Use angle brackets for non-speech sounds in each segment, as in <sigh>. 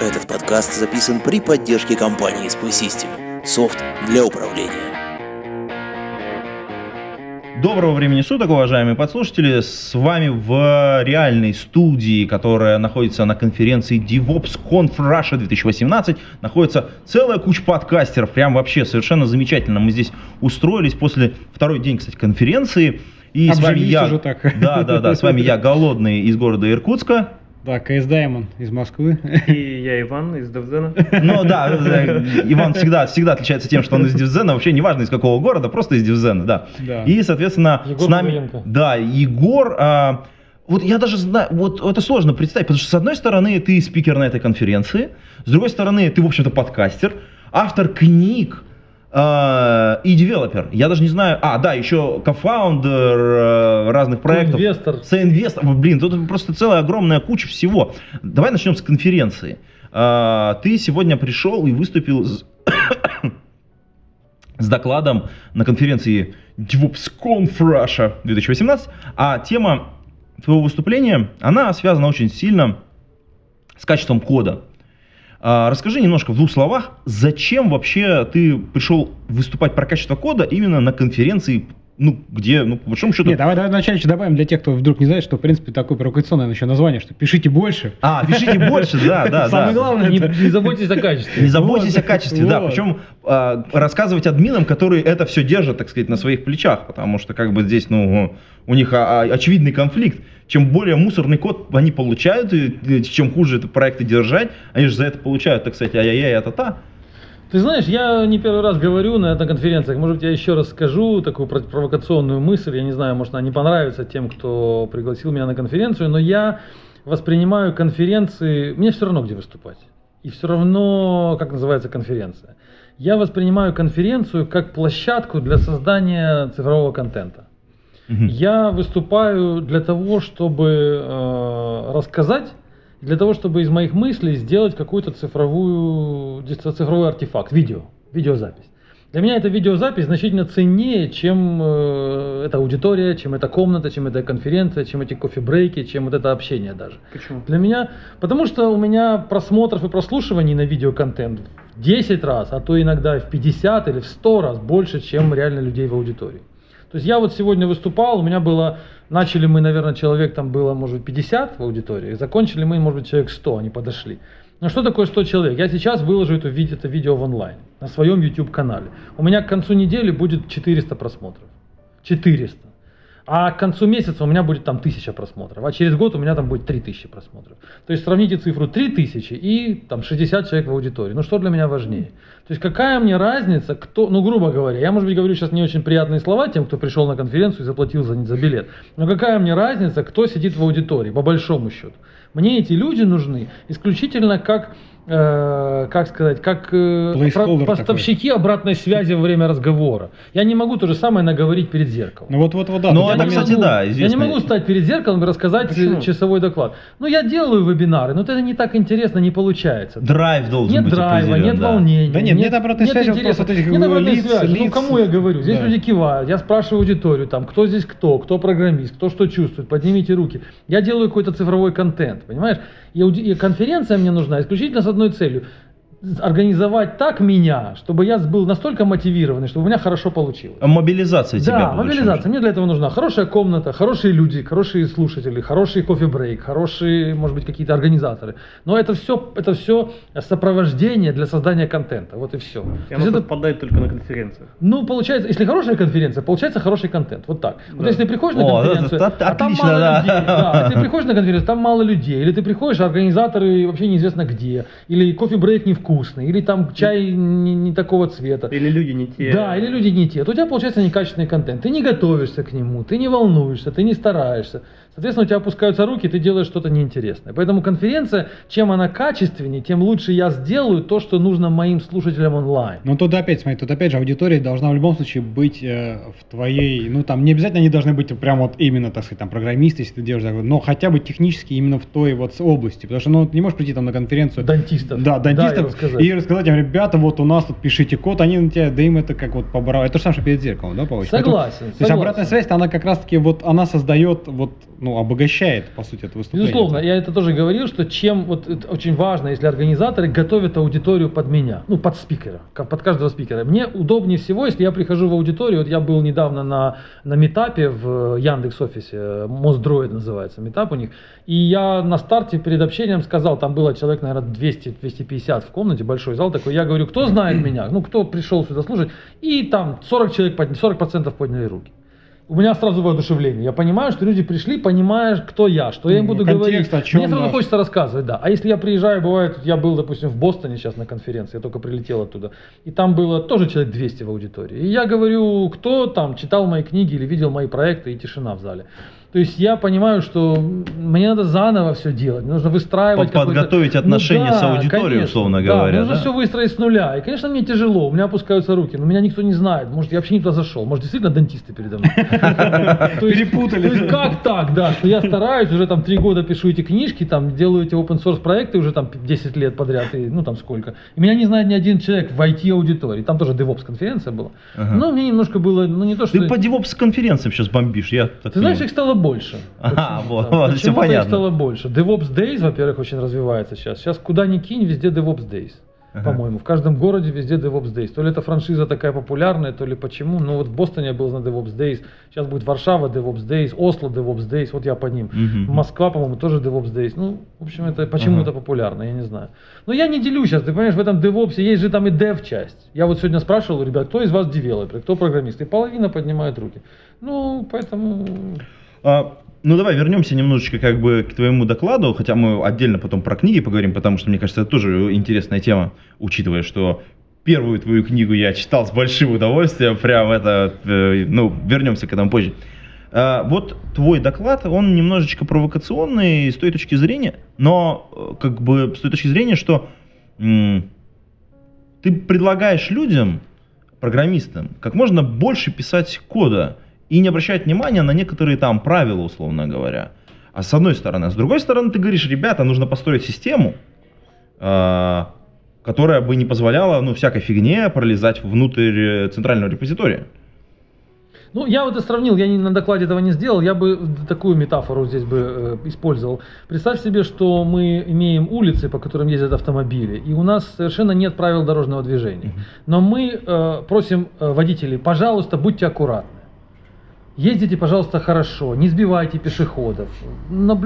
Этот подкаст записан при поддержке компании Space System. Софт для управления. Доброго времени суток, уважаемые подслушатели. С вами в реальной студии, которая находится на конференции DevOps Conf Russia 2018, находится целая куча подкастеров. Прям вообще совершенно замечательно. Мы здесь устроились после второй день, кстати, конференции. И с вами я, уже так. да, да, да, с вами я, <laughs> голодный из города Иркутска. Да, KSDaemon из Москвы. И я Иван из DevZen а. Ну да, э, Иван всегда, всегда отличается тем, что он из DevZen а, вообще неважно из какого города, просто из DevZen а, да. Да. И, соответственно, Егор с нами... Павленко. Да, Егор... а, вот я даже знаю, вот это сложно представить, потому что с одной стороны ты спикер на этой конференции, с другой стороны ты, в общем-то, подкастер, автор книг, и девелопер. Я даже не знаю. А, да, еще co-founder э, разных проектов. Инвестор. Соинвестор. Блин, тут просто целая огромная куча всего. Давай начнем с конференции. А, Ты сегодня пришел и выступил с, <coughs> с докладом на конференции DevOpsConf Russia 2018. А тема твоего выступления, она связана очень сильно с качеством кода. А, Расскажи немножко в двух словах, зачем вообще ты пришел выступать про качество кода именно на конференции, ну, где, ну, по большому счету... Нет, давай, давай вначале еще добавим для тех, кто вдруг не знает, что, в принципе, такое провокационное еще название, что пишите больше. А, пишите больше, да, да, Самое да. главное, не, заботьтесь о качестве. Не заботьтесь о качестве, да. Причем а, рассказывать админам, которые это все держат, так сказать, на своих плечах, потому что как бы здесь, ну, у них а, а, очевидный конфликт. Чем более мусорный код они получают, и, чем хуже это проекты держать, они же за это получают, так сказать, ай-яй-яй, а-та-та. Ты знаешь, я не первый раз говорю на, на конференциях, может быть, я еще раз скажу такую про- провокационную мысль, я не знаю, может, она не понравится тем, кто пригласил меня на конференцию, но я воспринимаю конференции, мне все равно где выступать. И все равно, как называется конференция. Я воспринимаю конференцию как площадку для создания цифрового контента. Мгм. Я выступаю для того, чтобы э, рассказать, для того, чтобы из моих мыслей сделать какую-то цифровую, цифровой артефакт, видео, видеозапись. Для меня эта видеозапись значительно ценнее, чем э, эта аудитория, чем эта комната, чем эта конференция, чем эти кофе-брейки, чем вот это общение даже. Почему? Для меня, потому что у меня просмотров и прослушиваний на видеоконтент в 10 раз, а то иногда в 50 или в 100 раз больше, чем реально людей в аудитории. То есть я вот сегодня выступал, у меня было, начали мы, наверное, человек там было, может быть, 50 в аудитории, закончили мы, может быть, человек 100, они подошли. Но что такое 100 человек? Я сейчас выложу это, это видео в онлайн, на своем YouTube-канале. У меня к концу недели будет 400 просмотров. 400. А к концу месяца у меня будет там 1000 просмотров, а через год у меня там будет 3000 просмотров. То есть сравните цифру 3000 и там 60 человек в аудитории. Ну что для меня важнее? То есть какая мне разница, кто, ну грубо говоря, я может быть говорю сейчас не очень приятные слова тем, кто пришел на конференцию и заплатил за, за билет, но какая мне разница, кто сидит в аудитории, по большому счету. Мне эти люди нужны исключительно как, э, как сказать, как э, про- поставщики обратной связи во время разговора. Я не могу то же самое наговорить перед зеркалом. Ну вот, вот, вот, да. Ну, это, кстати, могу, да, Я не могу стать перед зеркалом и рассказать Почему? часовой доклад. Ну, я делаю вебинары, но это не так интересно, не получается. Драйв должен Нет быть драйва, нет да. волнения. Да нет, нет обратной связи, вот интереса. вот этих Нет обратной лиц, связи. лиц. Ну, кому я говорю? Здесь Да. люди кивают, я спрашиваю аудиторию, там, кто здесь кто, кто программист, кто что чувствует, поднимите руки. Я делаю какой-то цифровой контент, понимаешь? И, и конференция мне нужна исключительно с одной целью организовать так меня, чтобы я был настолько мотивированный, чтобы у меня хорошо получилось. Мобилизация тебя. Да, мобилизация. Мне для этого нужна хорошая комната, хорошие люди, хорошие слушатели, хороший кофе-брейк, хорошие, может быть, какие-то организаторы. Но это все, это все сопровождение для создания контента. Вот и все. И оно совпадает только на конференциях. Ну, получается, если хорошая конференция, получается хороший контент. Вот так. Вот Да. если ты приходишь на О, конференцию, это- это а там отлично, мало да. людей, да, если ты приходишь на конференцию, там мало людей, или ты приходишь, а организаторы вообще неизвестно где, или кофе-брейк невкусный, или там чай не, не такого цвета. Или люди не те. Да, или люди не те. То у тебя получается некачественный контент. Ты не готовишься к нему, ты не волнуешься, ты не стараешься. Соответственно, у тебя опускаются руки, ты делаешь что-то неинтересное. Поэтому конференция, чем она качественнее, тем лучше я сделаю то, что нужно моим слушателям онлайн. Ну тут опять, смотри, тут опять же аудитория должна в любом случае быть э, в твоей, ну там не обязательно они должны быть прям вот именно, так сказать, там программисты, если ты делаешь, но хотя бы технически именно в той вот области, потому что ну ты не можешь прийти там на конференцию. Дантистов. Да, Да, и дантистов. рассказать. и рассказать им, ребята, вот у нас тут пишите код, они на тебя, да им это как вот побрал. Это то же самое, что перед зеркалом, да, получается? Согласен, Поэтому- То есть согласен. обратная связь, она как раз-таки вот, она создает, вот, ну, обогащает, по сути, это выступление. Безусловно, я это тоже говорил, что чем вот это очень важно, если организаторы готовят аудиторию под меня, ну под спикера, под каждого спикера. Мне удобнее всего, если я прихожу в аудиторию, вот я был недавно на на метапе в Яндекс офисе, Моздроид называется, метап у них, и я на старте перед общением сказал, там было человек, наверное, 200-250 в комнате, большой зал такой, я говорю, кто знает меня, ну кто пришел сюда слушать, и там 40 человек, подня- 40% подняли руки. У меня сразу воодушевление. Я понимаю, что люди пришли, понимая, кто я, что я им Ну, буду контекст, говорить. Мне сразу наш. хочется рассказывать, да. А если я приезжаю, бывает, я был, допустим, в Бостоне сейчас на конференции, я только прилетел оттуда, и там было тоже человек 200 в аудитории. И я говорю, кто там читал мои книги или видел мои проекты, и тишина в зале. То есть я понимаю, что мне надо заново все делать, мне нужно выстраивать Под- подготовить отношения Ну с аудиторией, конечно, условно да, говоря, нужно да? все выстроить с нуля. И, конечно, мне тяжело, у меня опускаются руки, но меня никто не знает. Может, я вообще не туда зашел, может, действительно дантисты передо мной. <laughs> Перепутали. То есть как так, да, что я стараюсь, уже там три года пишу эти книжки, там делаю эти open source проекты уже там 10 лет подряд, и, ну там сколько. И меня не знает ни один человек в IT-аудитории. Там тоже DevOps конференция была. Но мне немножко было, ну не то, что... Ты по DevOps конференциям сейчас бомбишь, я Ты знаешь, их стало больше. Почему- вот, вот, всё почему-то их понятно. стало больше. DevOps Days, во-первых, очень развивается сейчас. Сейчас куда ни кинь, везде DevOps Days. Ага. По-моему, в каждом городе везде DevOps Days. То ли это франшиза такая популярная, то ли почему. Ну вот в Бостоне я был на DevOps Days. Сейчас будет Варшава DevOps Days, Осло DevOps Days. Вот я по ним. Мгм. Москва, по-моему, тоже DevOps Days. Ну, в общем, это почему Ага. это популярно, я не знаю. Но я не делю сейчас, ты понимаешь, в этом DevOps есть же там и Dev часть. Я вот сегодня спрашивал у ребят, кто из вас девелопер, кто программист, и половина поднимает руки. Ну, поэтому А, ну давай вернемся немножечко как бы к твоему докладу, хотя мы отдельно потом про книги поговорим, потому что мне кажется это тоже интересная тема, учитывая, что первую твою книгу я читал с большим удовольствием, прям это, э, ну вернемся к этому позже. А, вот твой доклад, он немножечко провокационный с той точки зрения, но э, как бы с той точки зрения, что ты предлагаешь людям, программистам, как можно больше писать кода и не обращать внимания на некоторые там правила, условно говоря. А с одной стороны. А с другой стороны, ты говоришь, ребята, нужно построить систему, а, которая бы не позволяла, ну, всякой фигне пролезать внутрь э, центрального репозитория. Ну, я вот и сравнил, я не, на докладе этого не сделал, я бы такую метафору здесь бы э, использовал. Представь себе, что мы имеем улицы, по которым ездят автомобили, и у нас совершенно нет правил дорожного движения. Но мы э, просим э, водителей, пожалуйста, будьте аккуратны. Ездите, пожалуйста, хорошо, не сбивайте пешеходов,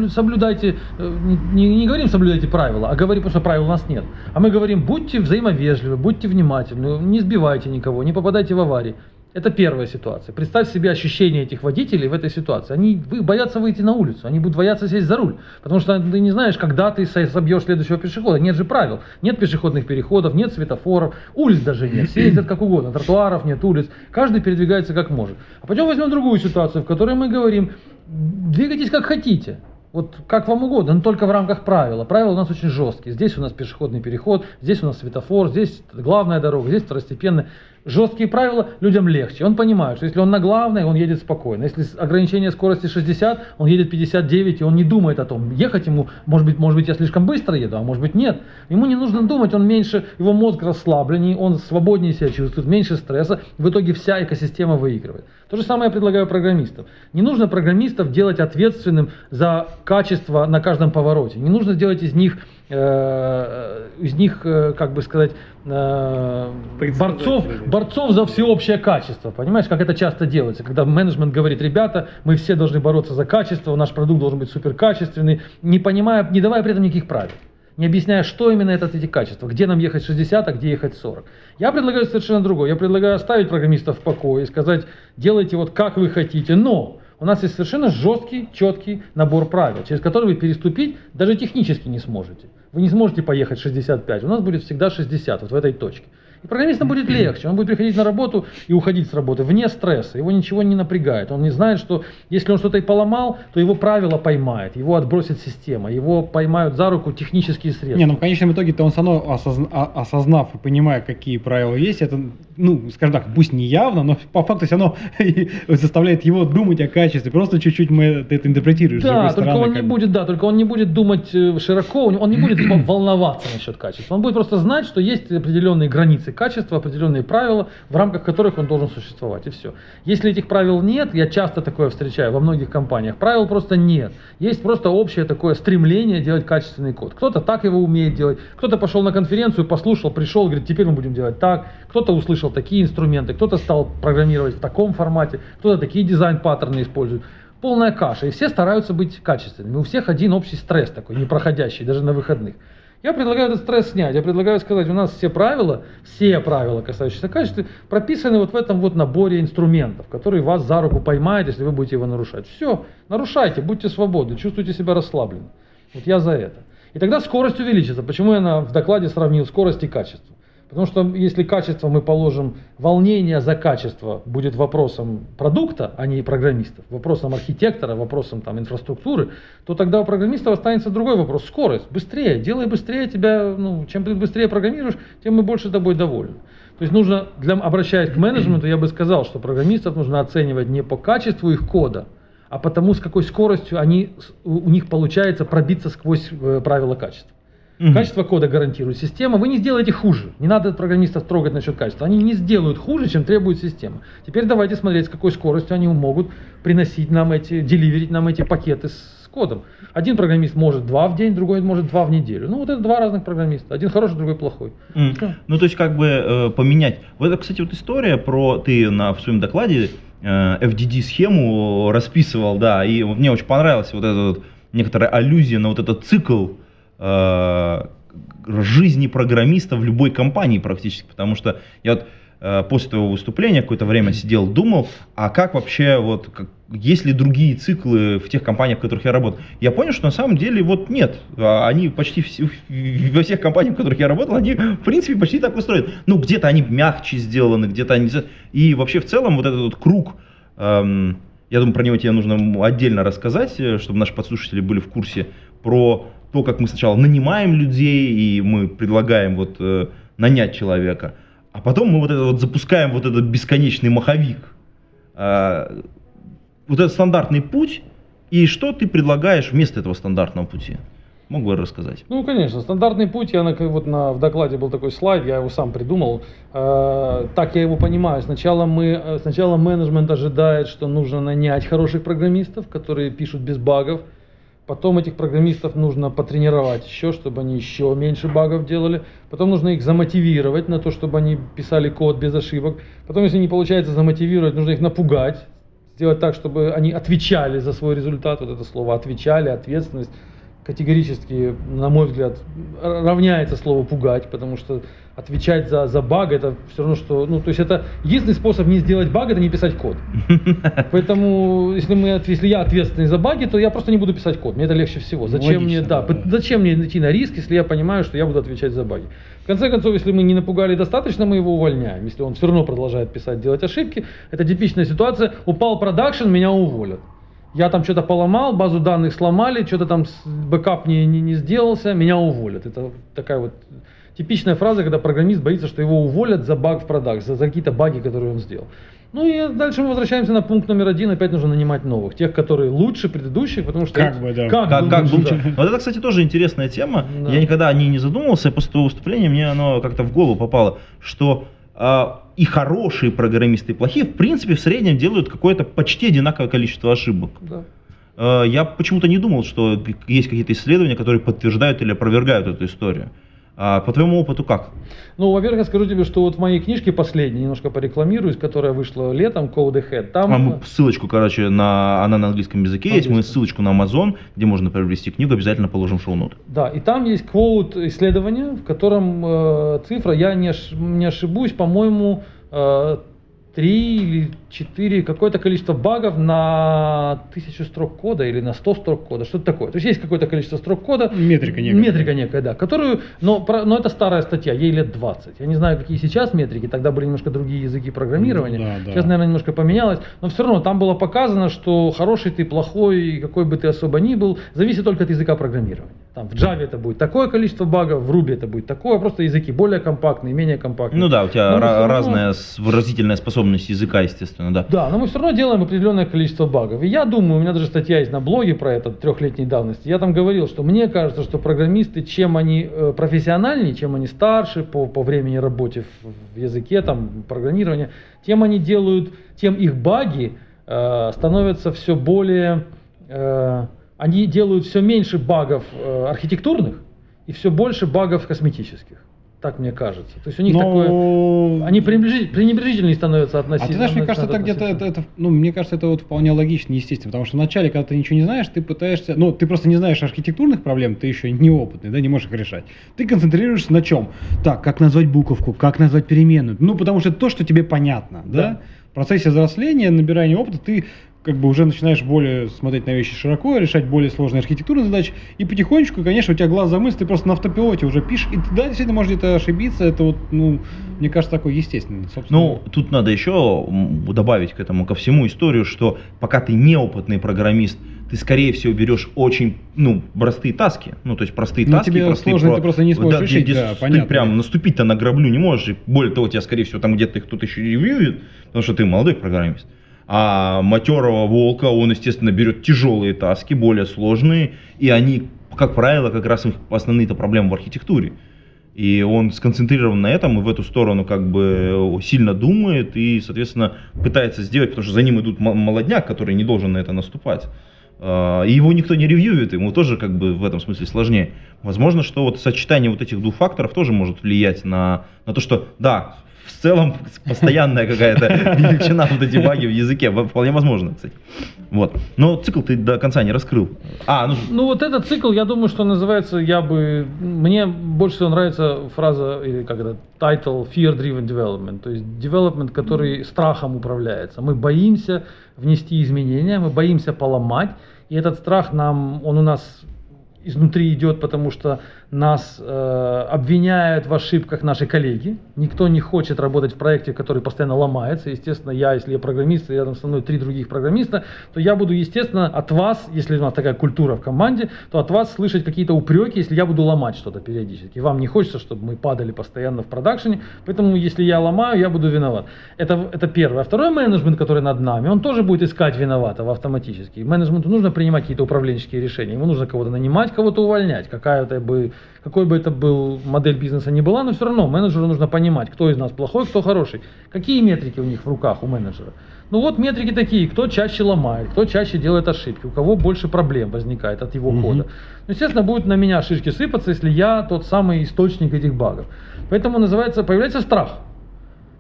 соблюдайте, э, не, не- говорим соблюдайте правила, а говорим, что правил у нас нет. А мы говорим, будьте взаимовежливы, будьте внимательны, не сбивайте никого, не попадайте в аварии. Это первая ситуация. Представь себе ощущение этих водителей в этой ситуации. Они боятся выйти на улицу, они будут бояться сесть за руль, потому что ты не знаешь, когда ты со- собьешь следующего пешехода. Нет же правил, нет пешеходных переходов, нет светофоров, улиц даже нет, все ездят как угодно, тротуаров нет, улиц, каждый передвигается как может. А потом возьмем другую ситуацию, в которой мы говорим, двигайтесь как хотите. Вот как вам угодно, но только в рамках правила. Правила у нас очень жесткие. Здесь у нас пешеходный переход, здесь у нас светофор, здесь главная дорога, здесь второстепенная. Жесткие правила людям легче. Он понимает, что если он на главной, он едет спокойно. Если ограничение скорости 60, он едет 59, и он не думает о том, ехать ему, может быть, может быть, я слишком быстро еду, а может быть, нет. Ему не нужно думать, он меньше, его мозг расслабленнее, он свободнее себя чувствует, меньше стресса. В итоге вся экосистема выигрывает. То же самое я предлагаю программистам. Не нужно программистов делать ответственным за качество на каждом повороте. Не нужно делать из них, э, из них, э, как бы сказать, э, борцов, борцов за всеобщее качество. Понимаешь, как это часто делается, когда менеджмент говорит, ребята, мы все должны бороться за качество, наш продукт должен быть суперкачественный, не понимая, не давая при этом никаких правил. Не объясняя, что именно это эти качества, где нам ехать 60, а где ехать 40. Я предлагаю совершенно другое. Я предлагаю оставить программистов в покое и сказать, делайте вот как вы хотите, но у нас есть совершенно жесткий, четкий набор правил, через который вы переступить даже технически не сможете. Вы не сможете поехать 65, у нас будет всегда 60, вот в этой точке. И программистам будет легче. Он будет приходить на работу и уходить с работы вне стресса. Его ничего не напрягает. Он не знает, что если он что-то и поломал, то его правило поймает, его отбросит система, его поймают за руку технические средства. Не, ну в конечном итоге-то он равно, осозна- а- осознав и понимая, какие правила есть, это, ну, скажем так, пусть не явно, но по факту все равно <laughs> заставляет его думать о качестве. Просто чуть-чуть мы ты это интерпретируешь. Да, только стороны, он не будет, да, только он не будет думать э, широко, он не будет <clears throat> волноваться насчет качества. Он будет просто знать, что есть определенные границы качества, определенные правила, в рамках которых он должен существовать, и все. Если этих правил нет, я часто такое встречаю во многих компаниях, правил просто нет. Есть просто общее такое стремление делать качественный код. Кто-то так его умеет делать, кто-то пошел на конференцию, послушал, пришел, говорит, теперь мы будем делать так, кто-то услышал такие инструменты, кто-то стал программировать в таком формате, кто-то такие дизайн-паттерны использует полная каша, и все стараются быть качественными. У всех один общий стресс такой, непроходящий, даже на выходных. Я предлагаю этот стресс снять. Я предлагаю сказать, у нас все правила, все правила, касающиеся качества, прописаны вот в этом вот наборе инструментов, который вас за руку поймает, если вы будете его нарушать. Все, нарушайте, будьте свободны, чувствуйте себя расслабленно. Вот я за это. И тогда скорость увеличится. Почему я на- в докладе сравнил скорость и качество? Потому что если качество мы положим, волнение за качество будет вопросом продукта, а не программистов, вопросом архитектора, вопросом там, инфраструктуры, то тогда у программистов останется другой вопрос. Скорость. Быстрее. Делай быстрее тебя, ну, чем ты быстрее программируешь, тем мы больше тобой довольны. То есть нужно, для, обращаясь к менеджменту, я бы сказал, что программистов нужно оценивать не по качеству их кода, а потому с какой скоростью они, у них получается пробиться сквозь э, правила качества. Мгм. Качество кода гарантирует система. Вы не сделаете хуже. Не надо программистов трогать насчет качества. Они не сделают хуже, чем требует система. Теперь давайте смотреть, с какой скоростью они могут приносить нам эти, деливерить нам эти пакеты с кодом. Один программист может два в день, другой может два в неделю. Ну вот это два разных программиста. Один хороший, другой плохой. Всё. Ну, то есть, как бы э, поменять. Вот это, кстати, вот история про ты на, в своем докладе э, FDD-схему расписывал, да, и мне очень понравилась вот эта вот некоторая аллюзия на вот этот цикл жизни программиста в любой компании практически, потому что я вот э, после твоего выступления какое-то время сидел, думал, а как вообще, вот, как, есть ли другие циклы в тех компаниях, в которых я работал? Я понял, что на самом деле вот нет. А Они почти все- во всех компаниях, в которых я работал, они в принципе почти так устроены. Ну, где-то они мягче сделаны, где-то они... И вообще в целом вот этот вот круг, эм, я думаю, про него тебе нужно отдельно рассказать, э, чтобы наши подслушатели были в курсе про то, как мы сначала нанимаем людей, и мы предлагаем вот э, нанять человека, а потом мы вот это вот запускаем вот этот бесконечный маховик. А, вот этот стандартный путь, и что ты предлагаешь вместо этого стандартного пути? Мог бы рассказать? Ну, конечно, стандартный путь, я на, вот на, в докладе был такой слайд, я его сам придумал. Э, так я его понимаю. Сначала, мы, э, сначала менеджмент ожидает, что нужно нанять хороших программистов, которые пишут без багов. Потом этих программистов нужно потренировать еще, чтобы они еще меньше багов делали. Потом нужно их замотивировать на то, чтобы они писали код без ошибок. Потом, если не получается замотивировать, нужно их напугать. Сделать так, чтобы они отвечали за свой результат. Вот это слово отвечали, ответственность категорически, на мой взгляд, равняется слову пугать, потому что отвечать за, за баг это все равно, что, ну, то есть это единственный способ не сделать баг, это не писать код. <laughs> Поэтому, если, мы, если я ответственный за баги, то я просто не буду писать код, мне это легче всего. Зачем мне, Логично, да, да. пы- зачем мне идти на риск, если я понимаю, что я буду отвечать за баги. В конце концов, если мы не напугали достаточно, мы его увольняем. Если он все равно продолжает писать, делать ошибки, это типичная ситуация, упал production, меня уволят. Я там что-то поломал, базу данных сломали, что-то там бэкап не, не, не сделался, меня уволят. Это такая вот типичная фраза, когда программист боится, что его уволят за баг в продакт, за, за какие-то баги, которые он сделал. Ну и дальше мы возвращаемся на пункт номер один, опять нужно нанимать новых, тех, которые лучше предыдущих, потому что... Как эти- бы, да. Как, Как, как лучше, лучше? да. Вот это, кстати, тоже интересная тема. Да. Я никогда о ней не задумывался, и после твоего выступления мне оно как-то в голову попало, что а, и хорошие программисты, и плохие, в принципе, в среднем делают какое-то почти одинаковое количество ошибок. Да. Э, Я почему-то не думал, что есть какие-то исследования, которые подтверждают или опровергают эту историю. А по твоему опыту как? Ну, во-первых, я скажу тебе, что вот в моей книжке последней, немножко порекламируюсь, которая вышла летом, Code Ahead, там... А мы ссылочку, короче, на она на английском языке есть. Мы ссылочку на Amazon, где можно приобрести книгу, обязательно положим в шоу-ноты. Да, и там есть квоут исследования, в котором э, цифра, я не, ош- не ошибусь, по-моему, э, три или четыре, какое-то количество багов на тысячу строк кода или на 100 строк кода, что-то такое. То есть есть какое-то количество строк кода. Метрика некая. Метрика некая, да, которую, но, про- но это старая статья, ей лет 20. Я не знаю, какие сейчас метрики, тогда были немножко другие языки программирования. Ну да, да. Сейчас, наверное, немножко поменялось, но все равно там было показано, что хороший ты, плохой, какой бы ты особо ни был, зависит только от языка программирования. Там в Java это будет такое количество багов, в Ruby это будет такое, просто языки более компактные, менее компактные. Ну да, у тебя ра- равно- разная выразительная способность языка, естественно, да. Да, но мы все равно делаем определенное количество багов. И я думаю, у меня даже статья есть на блоге про это трехлетней давности. Я там говорил, что мне кажется, что программисты, чем они э, профессиональнее, чем они старше по, по времени работы в, в языке, там, программирования, тем они делают, тем их баги э, становятся все более... э, они делают все меньше багов э, архитектурных и все больше багов косметических. Так мне кажется. То есть у них такое... Но... Они пренебрежи- пренебрежительнее становятся А относительно. ты знаешь, мне кажется, это где-то, это, это, ну, мне кажется, это вот вполне логично, естественно, потому что вначале, когда ты ничего не знаешь, ты пытаешься, ну, ты просто не знаешь архитектурных проблем, ты еще неопытный, да, не можешь их решать. Ты концентрируешься на чем? Так, как назвать буковку, как назвать переменную, ну, потому что это то, что тебе понятно, да? Да. В процессе взросления, набирания опыта, ты как бы уже начинаешь более смотреть на вещи широко, решать более сложные архитектурные задачи, и потихонечку, конечно, у тебя глаз замысл, ты просто на автопилоте уже пишешь, и ты, да, действительно, можешь где-то ошибиться, это вот, ну, мне кажется, такое естественно, собственно. Ну, тут надо еще добавить к этому, ко всему историю, что пока ты неопытный программист, ты скорее всего берешь очень, ну, простые таски, ну, то есть простые Ну, таски, тебе простые сложно, про- ты просто не сможешь где- решить, где да, с- понятно. Ты прям наступить-то на граблю не можешь, и более того, тебя, скорее всего, там где-то их кто-то еще ревьюет, потому что ты молодой программист. А матерого волка, он, естественно, берет тяжелые таски, более сложные, и они, как правило, как раз их основные-то проблемы в архитектуре. И он сконцентрирован на этом и в эту сторону как бы сильно думает и, соответственно, пытается сделать, потому что за ним идут мо- молодняк, который не должен на это наступать. А, И его никто не ревьюет, ему тоже как бы в этом смысле сложнее. Возможно, что вот сочетание вот этих двух факторов тоже может влиять на, на то, что да, в целом постоянная какая-то <laughs> величина вот эти баги в языке. Вполне возможно, кстати. Вот. Но цикл ты до конца не раскрыл. А, ну, Ну вот этот цикл, я думаю, что называется, я бы, мне больше всего нравится фраза, или как это, title Fear Driven Development, то есть development, который страхом управляется. Мы боимся внести изменения, мы боимся поломать, и этот страх нам, он у нас изнутри идет, потому что нас э, обвиняют в ошибках наши коллеги. Никто не хочет работать в проекте, который постоянно ломается. Естественно, я, если я программист, и рядом со мной три других программиста, то я буду, естественно, от вас, если у нас такая культура в команде, то от вас слышать какие-то упреки, если я буду ломать что-то периодически. Вам не хочется, чтобы мы падали постоянно в продакшене, поэтому если я ломаю, я буду виноват. Это, это первое. А второй менеджмент, который над нами, он тоже будет искать виноватого автоматически. Менеджменту нужно принимать какие-то управленческие решения. Ему нужно кого-то нанимать, кого-то увольнять. Какая-то бы, какой бы это был модель бизнеса ни была, но все равно менеджеру нужно понимать, кто из нас плохой, кто хороший. Какие метрики у них в руках у менеджера. Ну вот метрики такие, кто чаще ломает, кто чаще делает ошибки, у кого больше проблем возникает от его Мгм. кода. Ну, естественно, будет на меня шишки сыпаться, если я тот самый источник этих багов. Поэтому называется, появляется страх.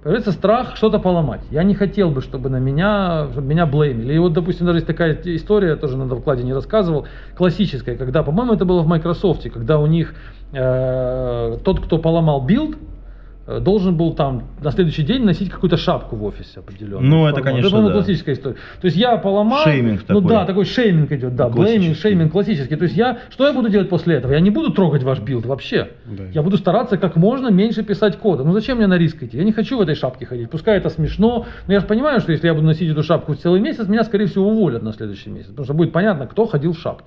Появляется страх что-то поломать. Я не хотел бы, чтобы на меня, чтобы меня блеймили. И вот, допустим, даже есть такая история, тоже на докладе не рассказывал, классическая, когда, по-моему, это было в Microsoft, когда у них э, тот, кто поломал build, должен был там на следующий день носить какую-то шапку в офисе определенную. Ну, это, конечно, по-моему, да. классическая история. То есть я поломал... Shaming Ну такой. да, такой shaming идет, да, blaming, shaming классический. То есть я, что я буду делать после этого? Я не буду трогать ваш build вообще. Да. Я буду стараться как можно меньше писать кода. Ну зачем мне на риск идти? Я не хочу в этой шапке ходить. Пускай это смешно, но я же понимаю, что если я буду носить эту шапку целый месяц, меня, скорее всего, уволят на следующий месяц. Потому что будет понятно, кто ходил в шапке.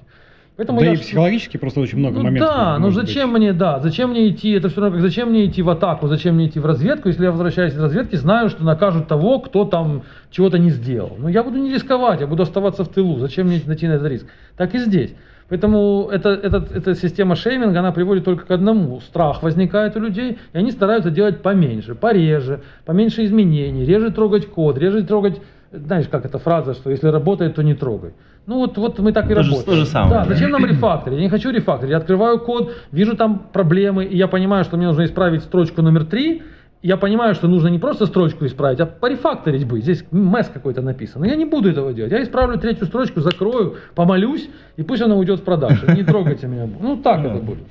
Поэтому да я и психологически просто очень много ну моментов. да, ну зачем быть. мне, да, зачем мне идти, это все равно как зачем мне идти в атаку, зачем мне идти в разведку, если я возвращаюсь из разведки, знаю, что накажут того, кто там чего-то не сделал. Ну я буду не рисковать, я буду оставаться в тылу, зачем мне идти на этот риск? Так и здесь. Поэтому это, этот- эта система шейминга, она приводит только к одному. Страх возникает у людей, и они стараются делать поменьше, пореже, поменьше изменений, реже трогать код, реже трогать, знаешь, как эта фраза, что если работает, то не трогай. Ну вот, вот мы так и То же- работаем. то же самое, Да, зачем нам рефакторить? Я не хочу рефакторить. Я открываю код, вижу там проблемы, и я понимаю, что мне нужно исправить строчку номер три. Я понимаю, что нужно не просто строчку исправить, а порефакторить бы. Здесь месс какой-то написан. Но я не буду этого делать. Я исправлю третью строчку, закрою, помолюсь, и пусть она уйдет в продакшн. Не трогайте меня. Ну так это будет.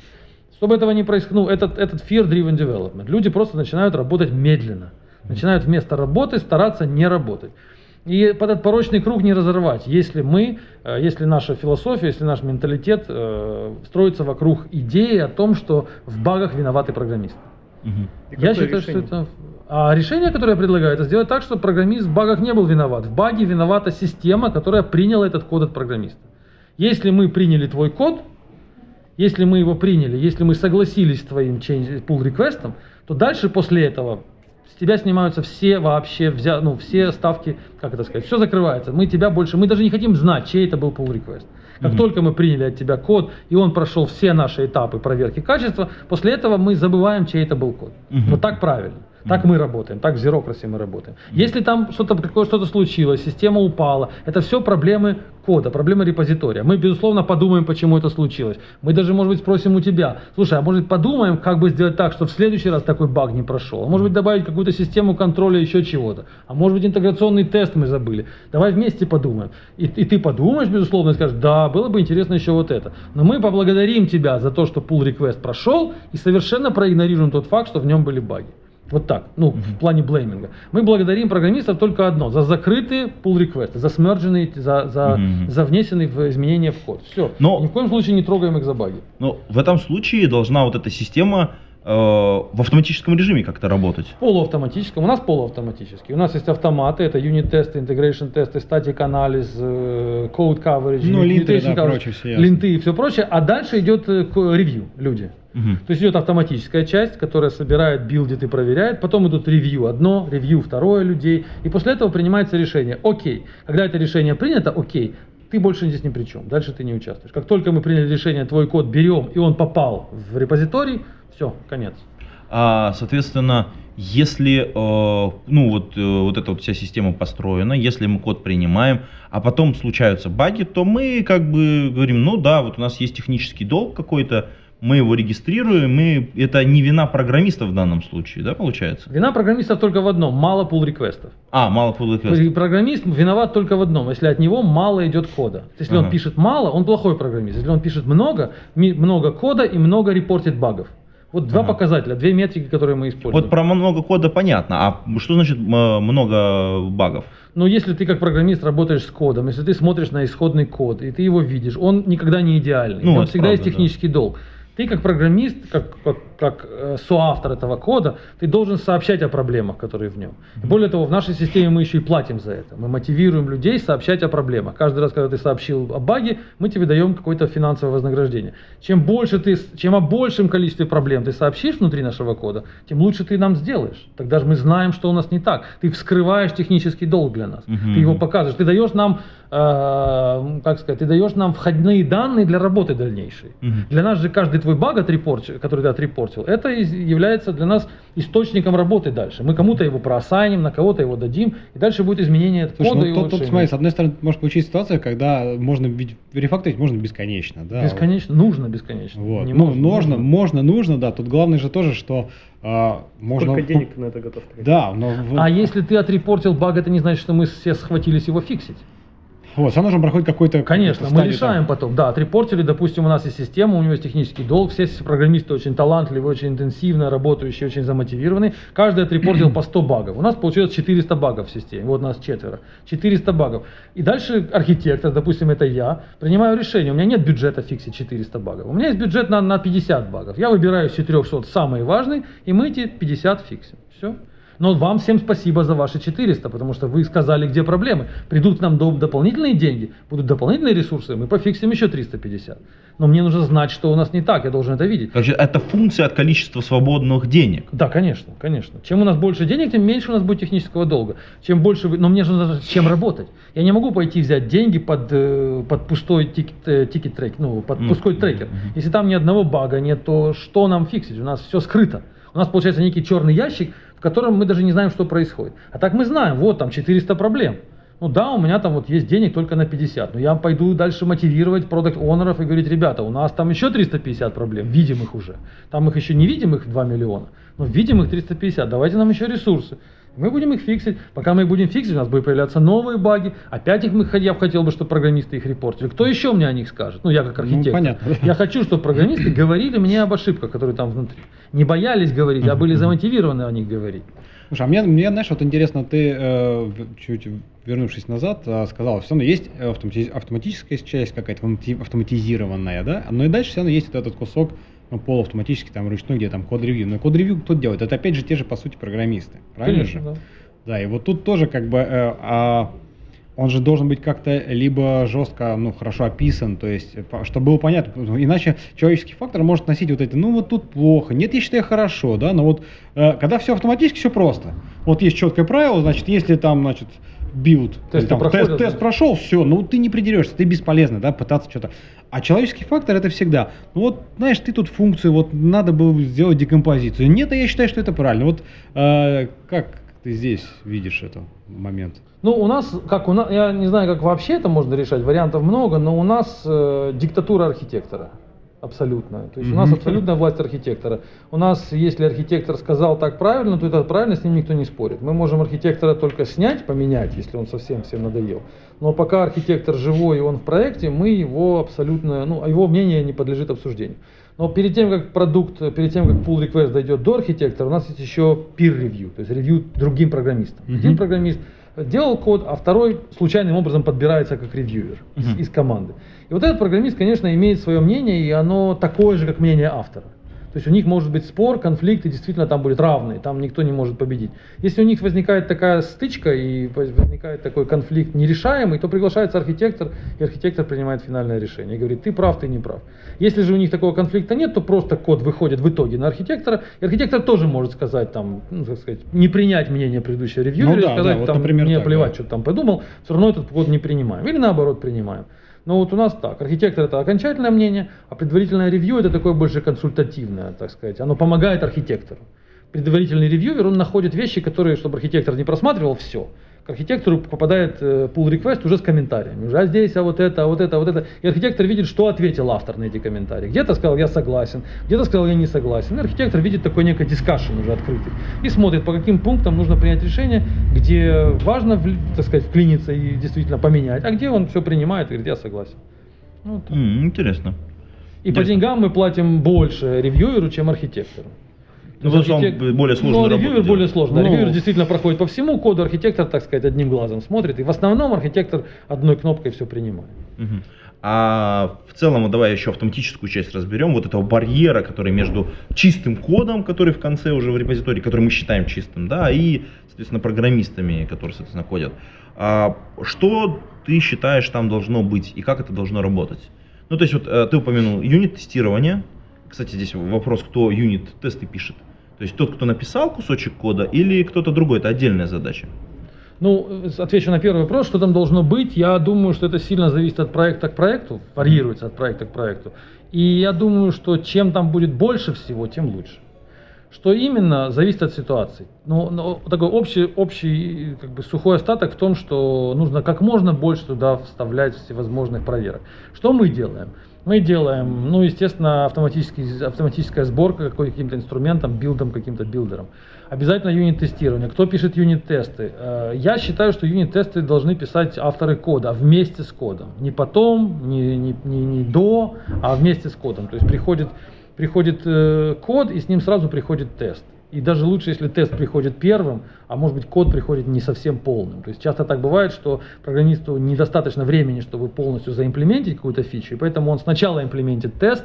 Чтобы этого не происходило, ну, этот, этот fear-driven development. Люди просто начинают работать медленно. Начинают вместо работы стараться не работать. И этот порочный круг не разорвать, если мы, э, если наша философия, если наш менталитет э, строится вокруг идеи о том, что в багах виноваты программисты. И Я считаю, решение? что это... А решение, которое я предлагаю, это сделать так, чтобы программист в багах не был виноват. В баге виновата система, которая приняла этот код от программиста. Если мы приняли твой код, если мы его приняли, если мы согласились с твоим change, pull реквестом, то дальше после этого с тебя снимаются все вообще, взя, ну, все ставки, как это сказать, все закрывается. Мы тебя больше, мы даже не хотим знать, чей это был pull request. Как Мгм. только мы приняли от тебя код, и он прошел все наши этапы проверки качества, после этого мы забываем, чей это был код. Мгм. Вот так правильно. Так мы работаем, так в Zerocracy мы работаем. Если там что-то что-то случилось, система упала, это все проблемы кода, проблемы репозитория. Мы, безусловно, подумаем, почему это случилось. Мы даже, может быть, спросим у тебя, слушай, а может подумаем, как бы сделать так, чтобы в следующий раз такой баг не прошел. А может быть, добавить какую-то систему контроля еще чего-то. А может быть, интеграционный тест мы забыли. Давай вместе подумаем. И, и ты подумаешь, безусловно, и скажешь, да, было бы интересно еще вот это. Но мы поблагодарим тебя за то, что pull request прошел, и совершенно проигнорируем тот факт, что в нем были баги. Вот так, ну, в плане блейминга. Мы благодарим программистов только одно, за закрытые pull реквесты за смердженные, за, за, Мгм. за внесенные в изменения в код. Все. Но- Ни в коем случае не трогаем их за баги. Но в этом случае должна вот эта система в автоматическом режиме как-то работать. Полуавтоматическом. У нас полуавтоматический. У нас есть автоматы, это юнит-тесты, integration тесты, статик анализ, э, code coverage, Ну, mutation да, coverage, прочее, ясно. линты и все прочее. А дальше идет э, ревью, люди. Мгм. То есть идет автоматическая часть, которая собирает, билдит и проверяет. Потом идут ревью одно, ревью второе людей. И после этого принимается решение. Окей, когда это решение принято, окей, ты больше здесь ни при чем. Дальше ты не участвуешь. Как только мы приняли решение, твой код берем, и он попал в репозиторий, все, конец. А, соответственно, если, э, ну вот, э, вот эта вот вся система построена, если мы код принимаем, а потом случаются баги, то мы как бы говорим, ну да, вот у нас есть технический долг какой-то, мы его регистрируем, и это не вина программистов в данном случае, да, получается? Вина программистов только в одном, мало pull реквестов А, мало pull request. Программист виноват только в одном, если от него мало идет кода. Если он Ага. пишет мало, он плохой программист. Если он пишет много, много кода и много репортит багов. Вот два Ага. показателя, две метрики, которые мы используем. Вот про много кода понятно, а что значит много багов? Но если ты как программист работаешь с кодом, если ты смотришь на исходный код, и ты его видишь, он никогда не идеальный. Ну, это всегда есть правда, да. технический долг. Ты как программист, как, как, как, э, соавтор этого кода, ты должен сообщать о проблемах, которые в нем. И более того, в нашей системе мы еще и платим за это. Мы мотивируем людей сообщать о проблемах. Каждый раз, когда ты сообщил о баге, мы тебе даем какое-то финансовое вознаграждение. Чем больше ты, чем о большем количестве проблем ты сообщишь внутри нашего кода, тем лучше ты нам сделаешь. Тогда же мы знаем, что у нас не так. Ты вскрываешь технический долг для нас. Мгм. Ты его показываешь. Ты даешь нам, э, как сказать, ты даешь нам входные данные для работы дальнейшей. Мгм. Для нас же каждый твой баг отрепорчил, который ты отрепортил, это является для нас источником работы дальше. Мы кому-то его проассайним, на кого-то его дадим, и дальше будет изменение Слушай, кода ну и тут, тут, смотри, с одной стороны, может получиться ситуация, когда можно ведь рефакторить можно бесконечно, да. Бесконечно, нужно бесконечно. Вот. Не ну, можно, нужно. можно, нужно, да. Тут главное же тоже, что а, можно. Сколько денег на это готов тратить? Да, но А если ты отрепортил баг, это не значит, что мы все схватились его фиксить. Вот, все равно же проходит какой-то. Конечно, мы решаем там. потом. Да, отрепортили, допустим, у нас есть система, у него есть технический долг, все программисты очень талантливые, очень интенсивно работающие, очень замотивированные. Каждый отрепортил по 100 багов. У нас получилось 400 багов в системе. Вот нас четверо. 400 багов. И дальше архитектор, допустим, это я, принимаю решение. У меня нет бюджета фиксить 400 багов. У меня есть бюджет на, на 50 багов. Я выбираю из 400 самые важные, и мы эти 50 фиксим. Все. Но вам всем спасибо за ваши 400, потому что вы сказали, где проблемы. Придут к нам до- дополнительные деньги, будут дополнительные ресурсы, мы пофиксим еще 350. Но мне нужно знать, что у нас не так, я должен это видеть. Короче, это функция от количества свободных денег. Да, конечно, конечно. Чем у нас больше денег, тем меньше у нас будет технического долга. Чем больше вы... Но мне же нужно с чем работать. Я не могу пойти взять деньги под, э, под пустой ticket, э, ticket track, ну, под Мгм. пустой трекер. Если там ни одного бага нет, то что нам фиксить? У нас все скрыто. У нас получается некий черный ящик, котором мы даже не знаем, что происходит. А так мы знаем, вот там 400 проблем. Ну да, у меня там вот есть денег только на 50, но я пойду дальше мотивировать product owner ов и говорить, ребята, у нас там еще 350 проблем, видимых уже. Там их еще не видимых 2 миллиона, но видимых 350, давайте нам еще ресурсы. Мы будем их фиксить. Пока мы их будем фиксить, у нас будут появляться новые баги. Опять их мы, я бы хотел бы, чтобы программисты их репортили. Кто еще мне о них скажет? Ну, я как архитектор. понятно. Я хочу, чтобы программисты говорили мне об ошибках, которые там внутри. Не боялись говорить, а были замотивированы о них говорить. Слушай, а мне, мне, знаешь, вот интересно, ты э, чуть вернувшись назад, э, сказал, все равно есть автомати- автоматическая часть какая-то, автомати- автоматизированная, да, но и дальше все равно есть вот этот кусок ну, полуавтоматический, там, ручной, где там code review. Но code review кто делает? Это опять же те же, по сути, программисты, правильно Конечно, же? да. Да, и вот тут тоже как бы э, а, он же должен быть как-то либо жестко, ну, хорошо описан, то есть, чтобы было понятно, ну, иначе человеческий фактор может носить вот эти, ну, вот тут плохо, нет, я считаю хорошо, да, но вот э, когда все автоматически, все просто. Вот есть четкое правило, значит, если там, значит, build, Тесты там, проходят, тест, тест прошел, все, ну ты не придерешься, ты бесполезно, да, пытаться что-то. А человеческий фактор это всегда. Ну вот, знаешь, ты тут функцию, вот надо было сделать декомпозицию. Нет, а я считаю, что это правильно. Вот э, как ты здесь видишь этот момент? Ну, у нас, как у нас, я не знаю, как вообще это можно решать, вариантов много, но у нас э, диктатура архитектора. Абсолютно. То есть у нас абсолютная власть архитектора. У нас, если архитектор сказал так правильно, то это правильно, с ним никто не спорит. Мы можем архитектора только снять, поменять, если он совсем всем надоел. Но пока архитектор живой и он в проекте, мы его абсолютно, ну, а его мнение не подлежит обсуждению. Но перед тем, как продукт, перед тем, как pull request дойдет до архитектора, у нас есть еще peer review, то есть ревью другим программистам. Мгм. Один программист делал код, а второй случайным образом подбирается как ревьюер из, Мгм. из команды. И вот этот программист, конечно, имеет свое мнение, и оно такое же, как мнение автора. То есть у них может быть спор, конфликт, и действительно там будет равный, там никто не может победить. Если у них возникает такая стычка и возникает такой конфликт нерешаемый, то приглашается архитектор, и архитектор принимает финальное решение и говорит, ты прав, ты не прав. Если же у них такого конфликта нет, то просто код выходит в итоге на архитектора, и архитектор тоже может сказать, там, ну, так сказать, не принять мнение предыдущего ревьюера Ну да, сказать, да, вот, там, например, мне так, плевать, да. что ты там подумал, все равно этот код не принимаем. Или наоборот принимаем. Но вот у нас так, архитектор это окончательное мнение, а предварительное ревью это такое больше консультативное, так сказать. Оно помогает архитектору. Предварительный ревьюер, он находит вещи, которые, чтобы архитектор не просматривал все. К архитектору попадает э, pull request уже с комментариями. Уже а здесь, а вот это, а вот это, а вот это. И архитектор видит, что ответил автор на эти комментарии. Где-то сказал, я согласен, где-то сказал, я не согласен. И архитектор видит такой некий дискашн уже открытый. И смотрит, по каким пунктам нужно принять решение, где важно, так сказать, вклиниться и действительно поменять, а где он все принимает и говорит, я согласен. Ну, вот. М, Интересно. И по Интересно. деньгам мы платим больше ревьюеру, чем архитектору. Ну, потому что он более сложную Ну, работу ревьюер более сложно. Ну. Ревьюер действительно проходит по всему коду, архитектор, так сказать, одним глазом смотрит. И в основном архитектор одной кнопкой все принимает. Мгм. А в целом, вот давай еще автоматическую часть разберем, вот этого барьера, который между чистым кодом, который в конце уже в репозитории, который мы считаем чистым, да, и, соответственно, программистами, которые, соответственно, кодят. А что ты считаешь там должно быть и как это должно работать? Ну, то есть, вот э, ты упомянул юнит-тестирование. Кстати, здесь вопрос, кто юнит-тесты пишет. То есть тот, кто написал кусочек кода, или кто-то другой, это отдельная задача. Ну, отвечу на первый вопрос, что там должно быть. Я думаю, что это сильно зависит от проекта к проекту, варьируется от проекта к проекту. И я думаю, что чем там будет больше всего, тем лучше. Что именно, зависит от ситуации. Но, но такой общий, общий как бы, сухой остаток в том, что нужно как можно больше туда вставлять всевозможных проверок. Что мы делаем? Мы делаем, ну, естественно, автоматический, автоматическая сборка каким-то инструментом, build ом, каким-то builder ом. Обязательно unit -тестирование. Кто пишет unit -тесты? Э, Я считаю, что unit -тесты должны писать авторы кода вместе с кодом. Не потом, не, не, не, не до, а вместе с кодом. То есть приходит, приходит э, код, и с ним сразу приходит тест. И даже лучше, если тест приходит первым, а может быть код приходит не совсем полным. То есть часто так бывает, что программисту недостаточно времени, чтобы полностью заимплементить какую-то фичу, и поэтому он сначала имплементит тест,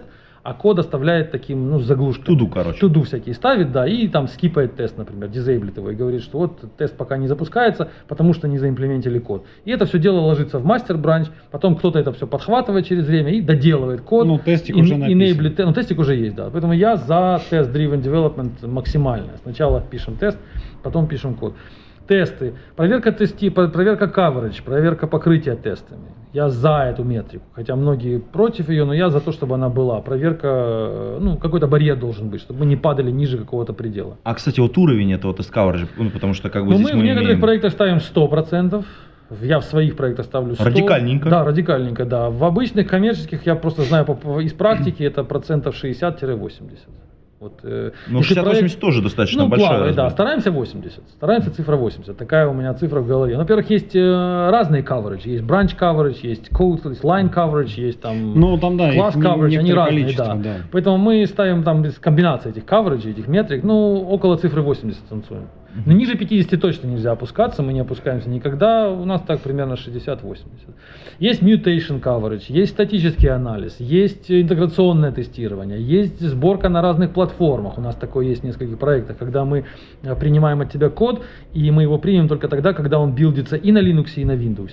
а код оставляет таким, ну, заглушкой. Туду, короче. Туду всякие ставит, да, и там скипает тест, например, дизейблит его и говорит, что вот тест пока не запускается, потому что не заимплементили код. И это все дело ложится в мастер-бранч, потом кто-то это все подхватывает через время и доделывает код. Ну, тестик ин- уже написан. те- ну, тестик уже есть, да. Поэтому я за тест-driven development максимально. Сначала пишем тест, потом пишем код. Тесты, проверка тести, про- проверка coverage, проверка покрытия тестами. Я за эту метрику, хотя многие против ее, но я за то, чтобы она была. Проверка, э, ну, какой-то барьер должен быть, чтобы мы не падали ниже какого-то предела. А, кстати, вот уровень этого тест coverage, ну, потому что как бы Ну, здесь мы мы в некоторых имеем- проектах ставим 100%. Я в своих проектах ставлю 100. Радикальненько. Да, радикальненько, да. В обычных коммерческих, я просто знаю по- по- из практики, это процентов 60-80. Вот, э, Ну, если 60-80 проект- тоже достаточно ну, большая. плавает, да. Стараемся 80. Стараемся цифра 80. Такая у меня цифра в голове. Ну, Во-первых, есть э, разные coverage. Есть branch coverage, есть code, есть line coverage, есть там Ну, там, да, класс coverage, они разные, да. да. Поэтому мы ставим там без комбинации этих coverage, этих метрик, ну, около цифры 80 танцуем. Но ниже 50 точно нельзя опускаться, мы не опускаемся никогда, у нас так примерно 60-80. Есть mutation coverage, есть статический анализ, есть интеграционное тестирование, есть сборка на разных платформах. У нас такое есть в нескольких проектах, когда мы э, принимаем от тебя код, и мы его примем только тогда, когда он билдится и на Linux, и на Windows.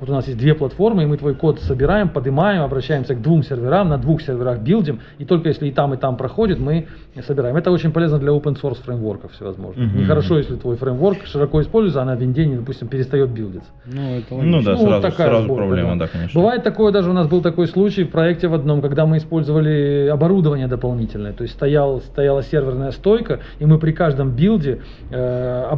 Вот у нас есть две платформы, и мы твой код собираем, поднимаем, обращаемся к двум серверам, на двух серверах билдим, и только если и там, и там проходит, мы собираем. Это очень полезно для open source фреймворков всевозможных. Мгм. Нехорошо, если твой фреймворк широко используется, а на винде, допустим, перестает билдиться. Ну, это Ну да, вот сразу, такая сразу сборка, проблема, да, конечно. Бывает такое, даже у нас был такой случай в проекте в одном, когда мы использовали оборудование дополнительное, то есть стоял, стояла серверная стойка, и мы при каждом билде э,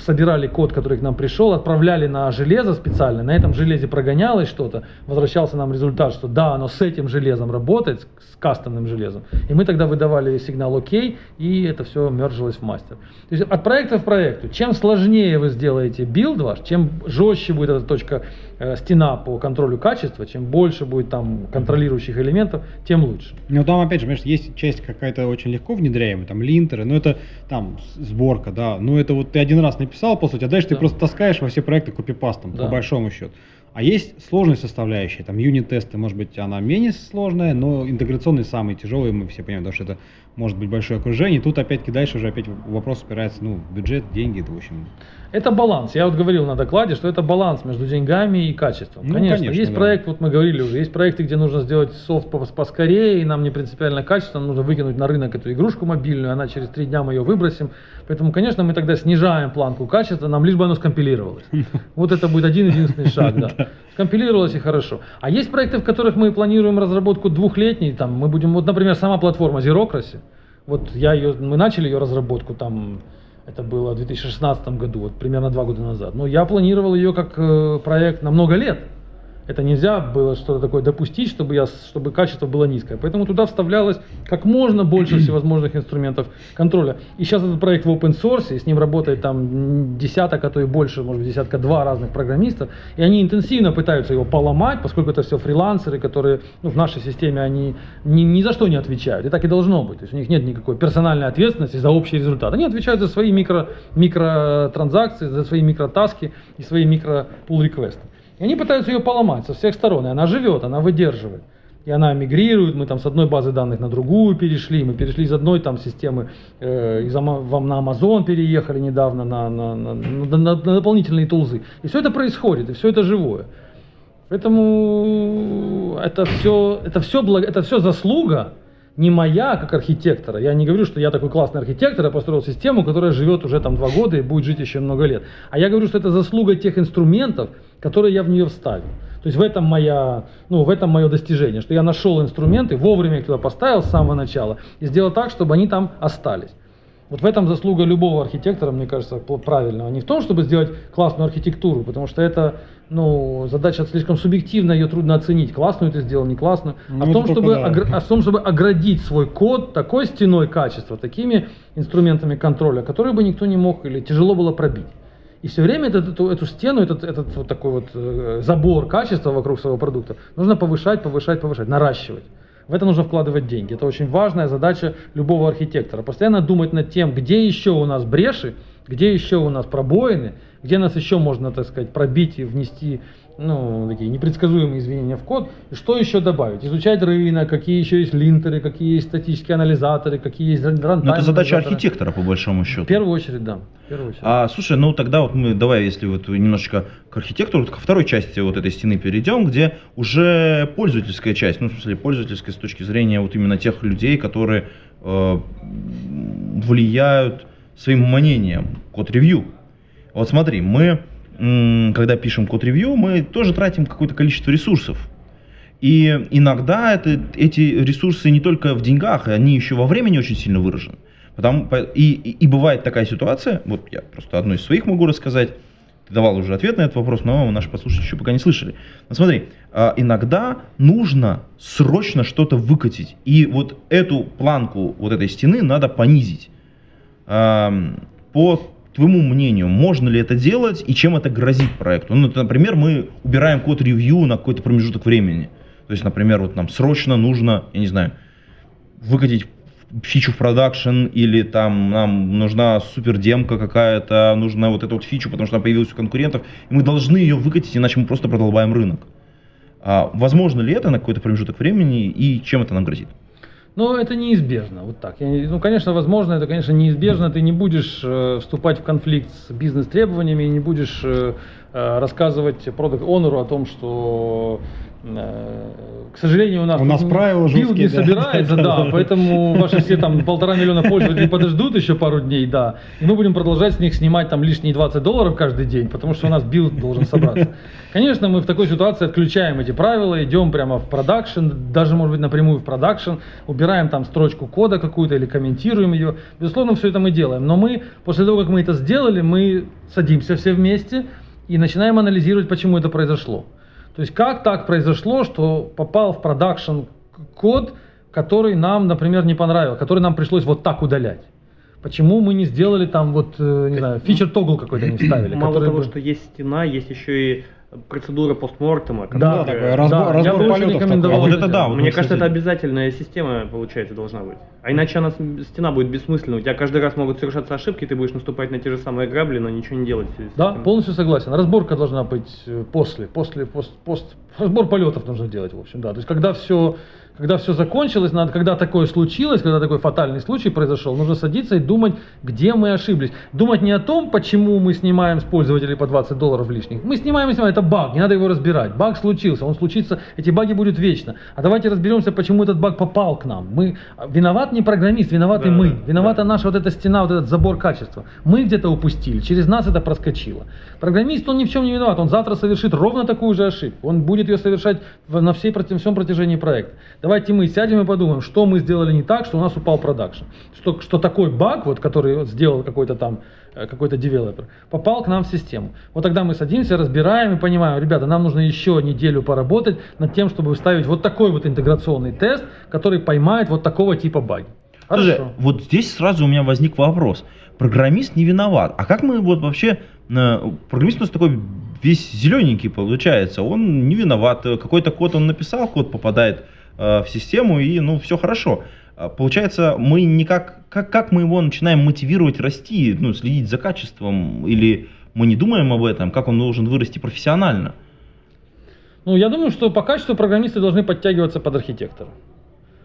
собирали код, который к нам пришел, отправляли на железо специально, на этом железе прогонялось что-то, возвращался нам результат, что да, оно с этим железом работает, с, кастомным железом, и мы тогда выдавали сигнал ОК, и это все мержилось в мастер. То есть от проекта в проекту, чем сложнее вы сделаете build ваш, чем жестче будет эта точка стена по контролю качества, чем больше будет там контролирующих элементов, тем лучше. Ну, там, опять же, понимаешь, есть часть какая-то очень легко внедряемая, там, linter ы, но это там сборка, да, ну, это вот ты один раз написал, по сути, а дальше ты Да. просто таскаешь во все проекты копипастом, Да. по большому счету. А есть сложные составляющие, там, unit -тесты, может быть, она менее сложная, но интеграционные самые тяжелые, мы все понимаем, потому что это может быть большое окружение. Тут опять-таки дальше уже опять вопрос упирается, ну, бюджет, деньги, это, в общем, Это баланс. Я вот говорил на докладе, что это баланс между деньгами и качеством. Ну, конечно, конечно, есть да. проект, вот мы говорили уже, есть проекты, где нужно сделать софт пос- поскорее, и нам не принципиально качество, нам нужно выкинуть на рынок эту игрушку мобильную, она через три дня мы ее выбросим. Поэтому, конечно, мы тогда снижаем планку качества, нам лишь бы оно скомпилировалось. <laughs> Вот это будет один единственный шаг, <laughs> да. Скомпилировалось и хорошо. А есть проекты, в которых мы планируем разработку двухлетней, там мы будем, вот, например, сама платформа Zerocracy, вот я ее, мы начали ее разработку там, это было в 2016 году, вот примерно два года назад. Но я планировал ее как э, проект на много лет. Это нельзя было что-то такое допустить, чтобы, я, чтобы качество было низкое. Поэтому туда вставлялось как можно больше <clears throat> всевозможных инструментов контроля. И сейчас этот проект в open source, и с ним работает там десяток, а то и больше, может быть, десятка-два разных программистов. И они интенсивно пытаются его поломать, поскольку это все фрилансеры, которые ну, в нашей системе они ни, ни за что не отвечают. И так и должно быть. То есть у них нет никакой персональной ответственности за общий результат. Они отвечают за свои микро, микротранзакции, за свои микротаски и свои микро-пул-реквесты. И они пытаются ее поломать со всех сторон. И она живет, она выдерживает. И она мигрирует, мы там с одной базы данных на другую перешли, мы перешли из одной там системы, э, из на Amazon переехали недавно на, на, на, на- на- дополнительные тулзы. И все это происходит, и все это живое. Поэтому это все, это все, это все заслуга не моя как архитектора. Я не говорю, что я такой классный архитектор, я построил систему, которая живет уже там два года и будет жить еще много лет. А я говорю, что это заслуга тех инструментов, которые я в нее вставил. То есть в этом моя, ну, в этом мое достижение, что я нашел инструменты, вовремя их туда поставил с самого начала и сделал так, чтобы они там остались. Вот в этом заслуга любого архитектора, мне кажется, правильного. Не в том, чтобы сделать классную архитектуру, потому что это ну, задача слишком субъективная, ее трудно оценить, классную ты сделал, не классную, Ну, а, в том, чтобы, да. огр- а в том, чтобы оградить свой код такой стеной качества, такими инструментами контроля, которые бы никто не мог или тяжело было пробить. И все время этот- эту, эту стену, этот, этот вот такой вот э, забор качества вокруг своего продукта нужно повышать, повышать, повышать, наращивать. В это нужно вкладывать деньги. Это очень важная задача любого архитектора. Постоянно думать над тем, где еще у нас бреши, где еще у нас пробоины, где нас еще можно, так сказать, пробить и внести ну, такие непредсказуемые изменения в код, и что еще добавить. Изучать рынок, какие еще есть линтеры, какие есть статические анализаторы, какие есть рантайм Ну, это задача архитектора, по большому счету. В первую очередь, да. В первую очередь. А, слушай, ну тогда вот мы, давай, если вот немножечко к архитектуру, ко второй части вот этой стены перейдем, где уже пользовательская часть, ну, в смысле, пользовательская с точки зрения вот именно тех людей, которые э, влияют своим мнением, код-ревью. Вот смотри, мы, когда пишем код-ревью, мы тоже тратим какое-то количество ресурсов. И иногда это, эти ресурсы не только в деньгах, они еще во времени очень сильно выражены. Потому, по- и, и, бывает такая ситуация, вот я просто одну из своих могу рассказать. ты давал уже ответ на этот вопрос, но наши послушатели еще пока не слышали. Но смотри, а, иногда нужно срочно что-то выкатить, и вот эту планку вот этой стены надо понизить. По твоему мнению, можно ли это делать и чем это грозит проекту? Ну, например, мы убираем код ревью на какой-то промежуток времени. То есть, например, вот нам срочно нужно, я не знаю, выкатить фичу в продакшн, или там нам нужна супер демка какая-то, нужна вот эта вот фичу, потому что она появилась у конкурентов, и мы должны ее выкатить, иначе мы просто продолбаем рынок. А возможно ли это на какой-то промежуток времени, и чем это нам грозит? Но это неизбежно, вот так. Я ну, конечно, возможно, это, конечно, неизбежно. Ты не будешь э, вступать в конфликт с бизнес-требованиями, не будешь э, э, рассказывать product owner у о том, что, к сожалению, у нас, У нас правила build не жесткие, да. собирается, да, <laughs> поэтому ваши все там полтора миллиона пользователей подождут еще пару дней, да, и мы будем продолжать с них снимать там лишние 20 долларов каждый день, потому что у нас build должен собраться. <laughs> Конечно, мы в такой ситуации отключаем эти правила, идем прямо в production, даже, может быть, напрямую в production, убираем там строчку кода какую-то или комментируем ее. Безусловно, все это мы делаем. Но мы, после того, как мы это сделали, мы садимся все вместе и начинаем анализировать, почему это произошло. То есть, как так произошло, что попал в продакшн код, который нам, например, не понравился, который нам пришлось вот так удалять. Почему мы не сделали там вот, э, не знаю, фичер тогл какой-то не <clears throat> вставили? Мало который того, бы- что есть стена, есть еще и процедура постмортема. Да, такой разбор- да, разбор я полетов рекомендовал такой. А вот это да, вот Мне кажется, это обязательная система, получается, должна быть. А иначе она, стена будет бессмысленна. У тебя каждый раз могут совершаться ошибки, ты будешь наступать на те же самые грабли, но ничего не делать. Да, этим. полностью согласен. Разборка должна быть э, после, после, пост, пост, разбор полетов нужно делать, в общем, да. То есть, когда все, когда все закончилось, надо, когда такое случилось, когда такой фатальный случай произошел, нужно садиться и думать, где мы ошиблись. Думать не о том, почему мы снимаем с пользователей по 20 долларов лишних. Мы снимаем и снимаем, это баг, не надо его разбирать. Баг случился, он случится, эти баги будут вечно. А давайте разберемся, почему этот баг попал к нам. Мы виноват не программист, виноваты Да, мы. Виновата да. наша вот эта стена, вот этот забор качества. Мы где-то упустили, через нас это проскочило. Программист, он ни в чем не виноват, он завтра совершит ровно такую же ошибку. Он будет ее совершать на всей, всем протяжении проекта. Давайте мы сядем и подумаем, что мы сделали не так, что у нас упал продакшн. Что, что такой баг, вот, который вот сделал какой-то там э, какой-то девелопер, попал к нам в систему. Вот тогда мы садимся, разбираем и понимаем, ребята, нам нужно еще неделю поработать над тем, чтобы вставить вот такой вот интеграционный тест, который поймает вот такого типа баги. Слушай, Хорошо. вот здесь сразу у меня возник вопрос. Программист не виноват. А как мы вот вообще... э, Программист у нас такой весь зелененький получается. Он не виноват. Какой-то код он написал, код попадает в систему, и ну все хорошо. А Получается, мы никак... Как, как мы его начинаем мотивировать расти, ну, следить за качеством? Или мы не думаем об этом, как он должен вырасти профессионально? Ну, я думаю, что по качеству программисты должны подтягиваться под архитектора.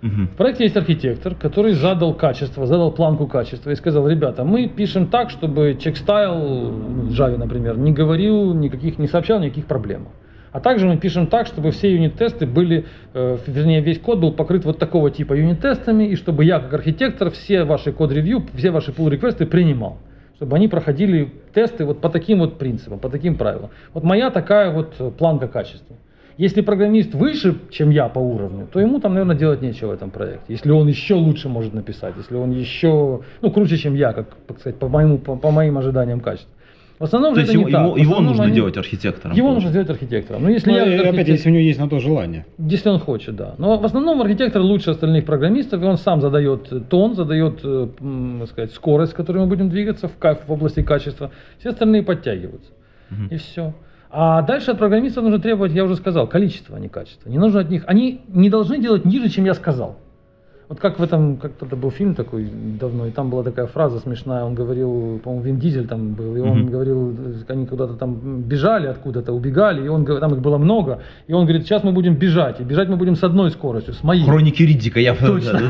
В проекте есть архитектор, который задал качество, задал планку качества и сказал, ребята, мы пишем так, чтобы чекстайл ну, в Java, например, не говорил никаких, не сообщал никаких проблем. А также мы пишем так, чтобы все юнит-тесты были, э, вернее, весь код был покрыт вот такого типа юнит-тестами, и чтобы я, как архитектор, все ваши код-ревью, все ваши pull-реквесты принимал. Чтобы они проходили тесты вот по таким вот принципам, по таким правилам. Вот моя такая вот планка качества. Если программист выше, чем я по уровню, то ему там, наверное, делать нечего в этом проекте. Если он еще лучше может написать, если он еще, ну, круче, чем я, как, так сказать, по, моему, по, по моим ожиданиям качества. В основном То же есть это его, не так. его- нужно они- делать архитектором. Его нужно сделать архитектором. Но если Ну, я опять, архитек- если у него есть на то желание. если он хочет, да. Но в основном архитектор лучше остальных программистов, и он сам задает тон, задает, э, сказать, скорость, с которой мы будем двигаться в, в области качества. Все остальные подтягиваются. Мгм. И все. А дальше от программистов нужно требовать, я уже сказал, количество, а не качество. Не нужно от них, они не должны делать ниже, чем я сказал. Вот как в этом, как то был фильм такой давно, и там была такая фраза смешная, он говорил, по-моему, Вин Дизель там был, и он Мгм. говорил, они куда-то там бежали откуда-то, убегали, и он, там их было много, и он говорит, сейчас мы будем бежать, и бежать мы будем с одной скоростью, с моей. Хроники Риддика, я Точно. <laughs> <laughs>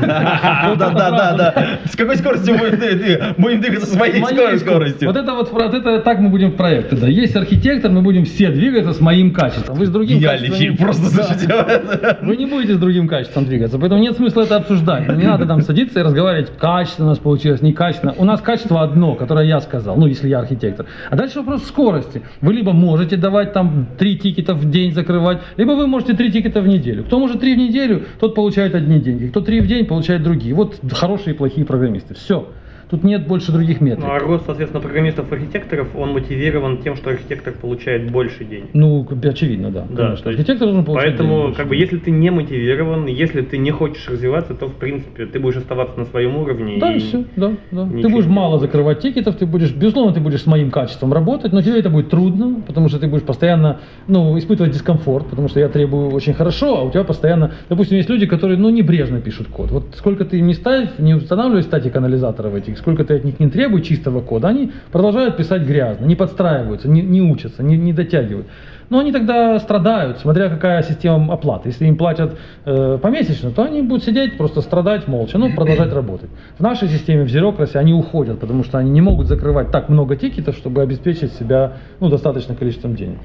Да, да, да, да. С какой скоростью будем двигаться с моей скоростью? Вот это вот, вот это так мы будем в проекте, да. Есть архитектор, мы будем все двигаться с моим качеством. Вы с другим Гениальный качеством фильм, просто <laughs> слушайте. Вы не будете с другим качеством двигаться, поэтому нет смысла это обсуждать. Не надо там садиться и разговаривать, качественно у нас получилось, некачественно. У нас качество одно, которое я сказал, ну, если я архитектор. А дальше вопрос скорости. Вы либо можете давать там три тикета в день закрывать, либо вы можете три тикета в неделю. Кто может три в неделю, тот получает одни деньги. Кто три в день, получает другие. Вот хорошие и плохие программисты. Все. Тут нет больше других метрик. Ну, а рост, соответственно, программистов-архитекторов, он мотивирован тем, что архитектор получает больше денег. Ну, очевидно, да. Да, конечно. есть Архитектор должен получать денег Поэтому, больше. как бы, если ты не мотивирован, если ты не хочешь развиваться, то, в принципе, ты будешь оставаться на своем уровне. Да, и и все, да, да. Ты будешь мало закрывать тикетов, ты будешь, безусловно, ты будешь с моим качеством работать, но тебе это будет трудно, потому что ты будешь постоянно, ну, испытывать дискомфорт, потому что я требую очень хорошо, а у тебя постоянно, допустим, есть люди, которые, ну, небрежно пишут код. Вот сколько ты не ставь, не устанавливай статик анализаторов этих, сколько ты от них не требуй чистого кода, они продолжают писать грязно, не подстраиваются, не, не учатся, не, не дотягивают. Но они тогда страдают, смотря какая система оплаты. Если им платят э, помесячно, то они будут сидеть, просто страдать молча, ну, продолжать <clears throat> работать. В нашей системе, в Zerocracy, они уходят, потому что они не могут закрывать так много тикетов, чтобы обеспечить себя ну, достаточным количеством денег.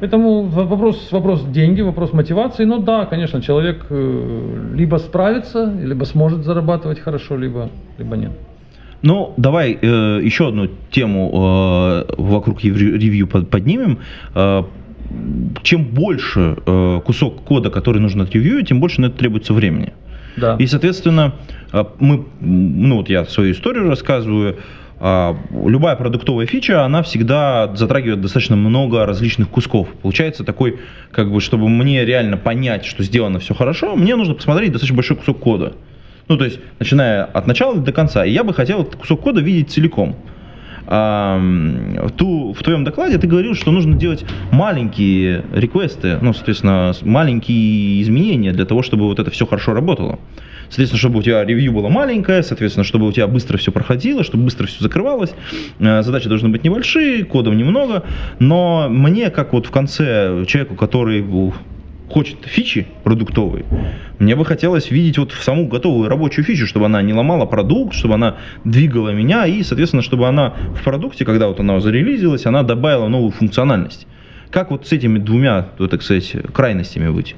Поэтому вопрос, вопрос деньги, вопрос мотивации. Но да, конечно, человек э, либо справится, либо сможет зарабатывать хорошо, либо, либо нет. Ну, давай э, еще одну тему э, вокруг ревью под- поднимем. Э, чем больше э, кусок кода, который нужно отревьюить, тем больше на это требуется времени. Да. И, соответственно, э, мы, ну вот я свою историю рассказываю, а, любая продуктовая фича, она всегда затрагивает достаточно много различных кусков. Получается такой, как бы, чтобы мне реально понять, что сделано все хорошо, мне нужно посмотреть достаточно большой кусок кода. Ну, то есть, начиная от начала до конца. И я бы хотел этот кусок кода видеть целиком. А, ту, в твоем докладе ты говорил, что нужно делать маленькие реквесты, ну, соответственно, маленькие изменения для того, чтобы вот это все хорошо работало. Соответственно, чтобы у тебя ревью было маленькое, соответственно, чтобы у тебя быстро все проходило, чтобы быстро все закрывалось. Э, Задачи должны быть небольшие, кодов немного, но мне, как вот в конце человеку, который хочет фичи продуктовые, мне бы хотелось видеть вот в саму готовую рабочую фичу, чтобы она не ломала продукт, чтобы она двигала меня и, соответственно, чтобы она в продукте, когда вот она зарелизилась, она добавила новую функциональность. Как вот с этими двумя, ну, так сказать, крайностями быть?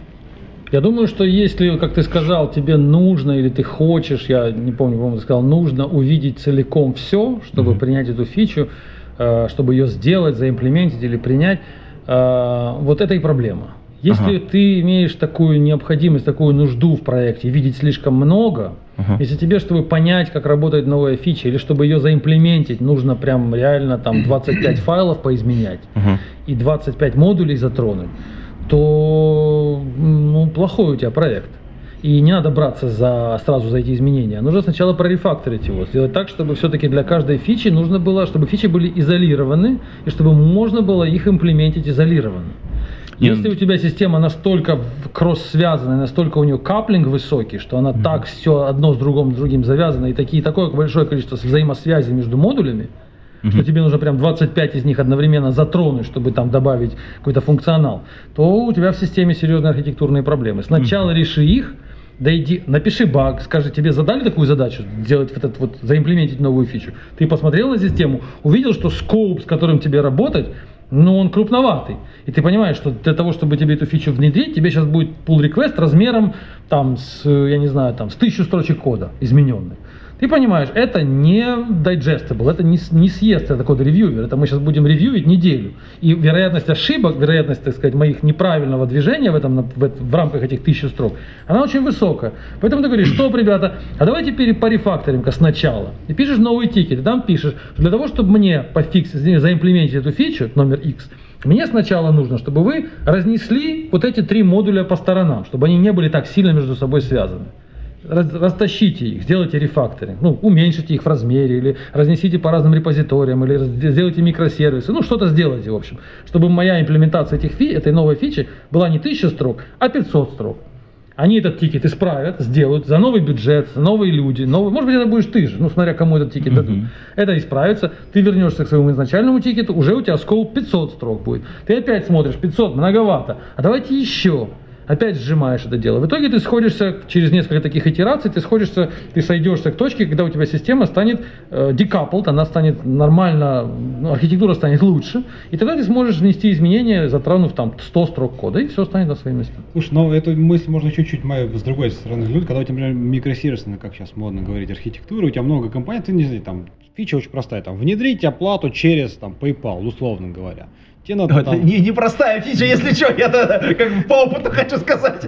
Я думаю, что если, как ты сказал, тебе нужно или ты хочешь, я не помню, по-моему, ты сказал, нужно увидеть целиком все, чтобы Мгм. принять эту фичу, э, чтобы ее сделать, заимплементить или принять, э, вот это и проблема. Если Ага. ты имеешь такую необходимость, такую нужду в проекте видеть слишком много, Ага. если тебе, чтобы понять, как работает новая фича, или чтобы ее заимплементить, нужно прям реально там <clears throat> 25 файлов поизменять, Ага. и 25 модулей затронуть, то ну, плохой у тебя проект. И не надо браться за, сразу за эти изменения. Нужно сначала прорефакторить его, сделать так, чтобы все-таки для каждой фичи нужно было, чтобы фичи были изолированы, и чтобы можно было их имплементить изолированно. Если у тебя система настолько кросс-связанная, настолько у нее каплинг высокий, что она так все одно с другим, с другим завязано, и такие, такое большое количество взаимосвязей между модулями, что Мгм. тебе нужно прям 25 из них одновременно затронуть, чтобы там добавить какой-то функционал, то у тебя в системе серьезные архитектурные проблемы. Сначала реши их, дойди, напиши баг, скажи, тебе задали такую задачу, сделать вот этот вот, заимплементить новую фичу. Ты посмотрел на систему, увидел, что скоуп, с которым тебе работать, ну, он крупноватый. И ты понимаешь, что для того, чтобы тебе эту фичу внедрить, тебе сейчас будет pull request размером там с, я не знаю, там с тысячу строчек кода измененных. Ты понимаешь, это не digestible, это не, не съест это код ревьювер, это мы сейчас будем ревьюить неделю. И вероятность ошибок, вероятность, так сказать, моих неправильного движения в, этом, в, в рамках этих тысячи строк, она очень высокая. Поэтому ты говоришь, стоп, ребята, а давайте пере- порефакторим-ка сначала. И пишешь новый тикет, и там пишешь, что для того, чтобы мне пофиксить, заимплементить эту фичу, номер X, мне сначала нужно, чтобы вы разнесли вот эти три модуля по сторонам, чтобы они не были так сильно между собой связаны раз- растащите их, сделайте рефакторинг, ну, уменьшите их в размере, или разнесите по разным репозиториям, или сделайте микросервисы, ну, что-то сделайте, в общем, чтобы моя имплементация этих фи- этой новой фичи была не 1000 строк, а 500 строк. Они этот тикет исправят, сделают за новый бюджет, за новые люди, новый, может быть, это будешь ты же, ну, смотря кому этот тикет дадут. Мгм. Это исправится, ты вернешься к своему изначальному тикету, уже у тебя scope 500 строк будет. Ты опять смотришь, 500, многовато, а давайте еще. Опять сжимаешь это дело. В итоге ты сходишься через несколько таких итераций, ты сходишься, ты сойдешься к точке, когда у тебя система станет э, decoupled, она станет нормально, ну, архитектура станет лучше, и тогда ты сможешь внести изменения, затронув там 100 строк кода, и все станет на свои места. Слушай, ну эту мысль можно чуть-чуть с другой стороны взглянуть. Когда у тебя, например, микросервисная, как сейчас модно говорить, архитектура, у тебя много компонентов, ты не знаю, там фича очень простая, там внедрить оплату через там PayPal, условно говоря. Это там- не, непростая фича, если что, я как бы по опыту хочу сказать.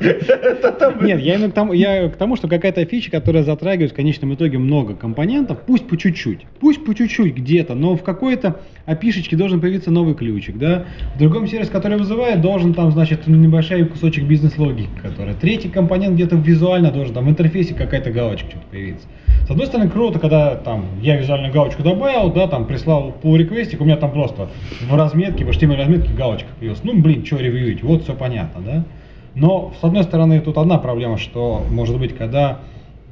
Нет, я именно к тому, я к тому, что какая-то фича, которая затрагивает в конечном итоге много компонентов, пусть по чуть-чуть, пусть по чуть-чуть где-то, но в какой-то опишечке должен появиться новый ключик, да. В другом сервисе, который вызывает, должен там, значит, небольшой кусочек бизнес-логики, который. Третий компонент где-то визуально должен, там в интерфейсе какая-то галочка что-то появиться. С одной стороны, круто, когда там я визуальную галочку добавил, да, там прислал pull реквестик у меня там просто в разметке, в HTML разметке галочка появилась. Ну, блин, что ревьюить, вот все понятно, да. Но, с одной стороны, тут одна проблема, что, может быть, когда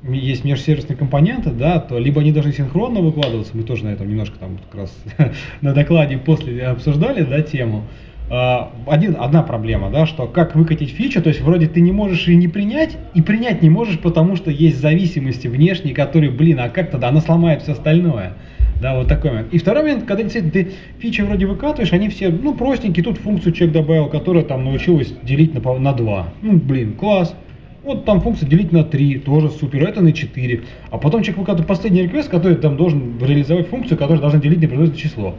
есть межсервисные компоненты, да, то либо они должны синхронно выкладываться, мы тоже на этом немножко там как раз <laughs> на докладе после обсуждали, да, тему. А, Один, одна проблема, да, что как выкатить фичу, то есть вроде ты не можешь ее не принять, и принять не можешь, потому что есть зависимости внешние, которые, блин, а как тогда она сломает все остальное. Да, вот такой момент. И второй момент, когда действительно ты фичи вроде выкатываешь, они все, ну, простенькие, тут функцию человек добавил, которая там научилась делить на, на 2. Ну, блин, класс. Вот там функция делить на 3, тоже супер, это на 4. А потом человек выкатывает последний реквест, который там должен реализовать функцию, которая должна делить непроизвольное число.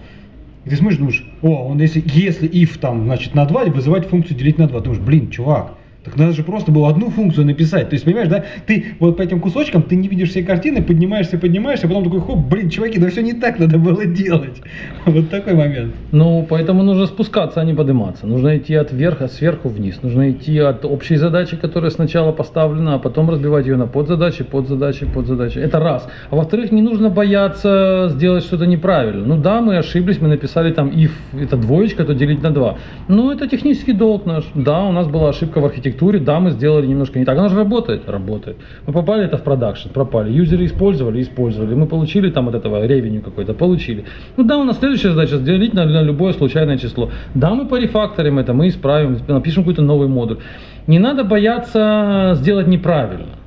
И ты смотришь, думаешь, о, он если, если if там, значит, на 2, вызывать функцию делить на 2. Думаешь, блин, чувак, так надо же просто было одну функцию написать. То есть, понимаешь, да, ты вот по этим кусочкам, ты не видишь все картины, поднимаешься, поднимаешься, а потом такой, хоп, блин, чуваки, да все не так надо было делать. <laughs> Вот такой момент. Ну, поэтому нужно спускаться, а не подниматься. Нужно идти от верха, сверху вниз. Нужно идти от общей задачи, которая сначала поставлена, а потом разбивать ее на подзадачи, подзадачи, подзадачи. Это раз. А во-вторых, не нужно бояться сделать что-то неправильно. Ну да, мы ошиблись, мы написали там if, это двоечка, то делить на 2. Ну, это технический долг наш. Да, у нас была ошибка в архитектуре, да, мы сделали немножко не так. Она же работает? Работает. Мы попали это в продакшн, пропали. Юзеры использовали, использовали. Мы получили там от этого ревеню какой-то, получили. Ну да, у нас следующая задача сделать на, на любое случайное число. Да, мы порефакторим это, мы исправим, напишем какой-то новый модуль. Не надо бояться сделать неправильно.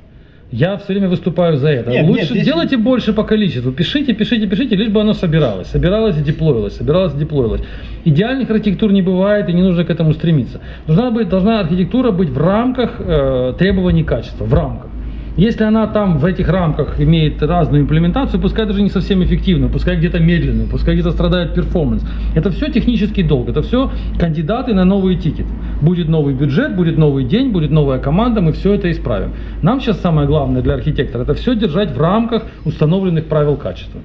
Я все время выступаю за это. Нет, Лучше нет, здесь- делайте больше по количеству. Пишите, пишите, пишите, лишь бы оно собиралось. Собиралось и деплоилось, собиралось и деплоилось. Идеальных архитектур не бывает, и не нужно к этому стремиться. Должна, быть, должна архитектура быть в рамках э, требований качества, в рамках. Если она там в этих рамках имеет разную имплементацию, пускай даже не совсем эффективную, пускай где-то медленную, пускай где-то страдает перформанс. Это все технический долг, это все кандидаты на новый тикет. Будет новый бюджет, будет новый день, будет новая команда, мы все это исправим. Нам сейчас самое главное для архитектора это все держать в рамках установленных правил качества.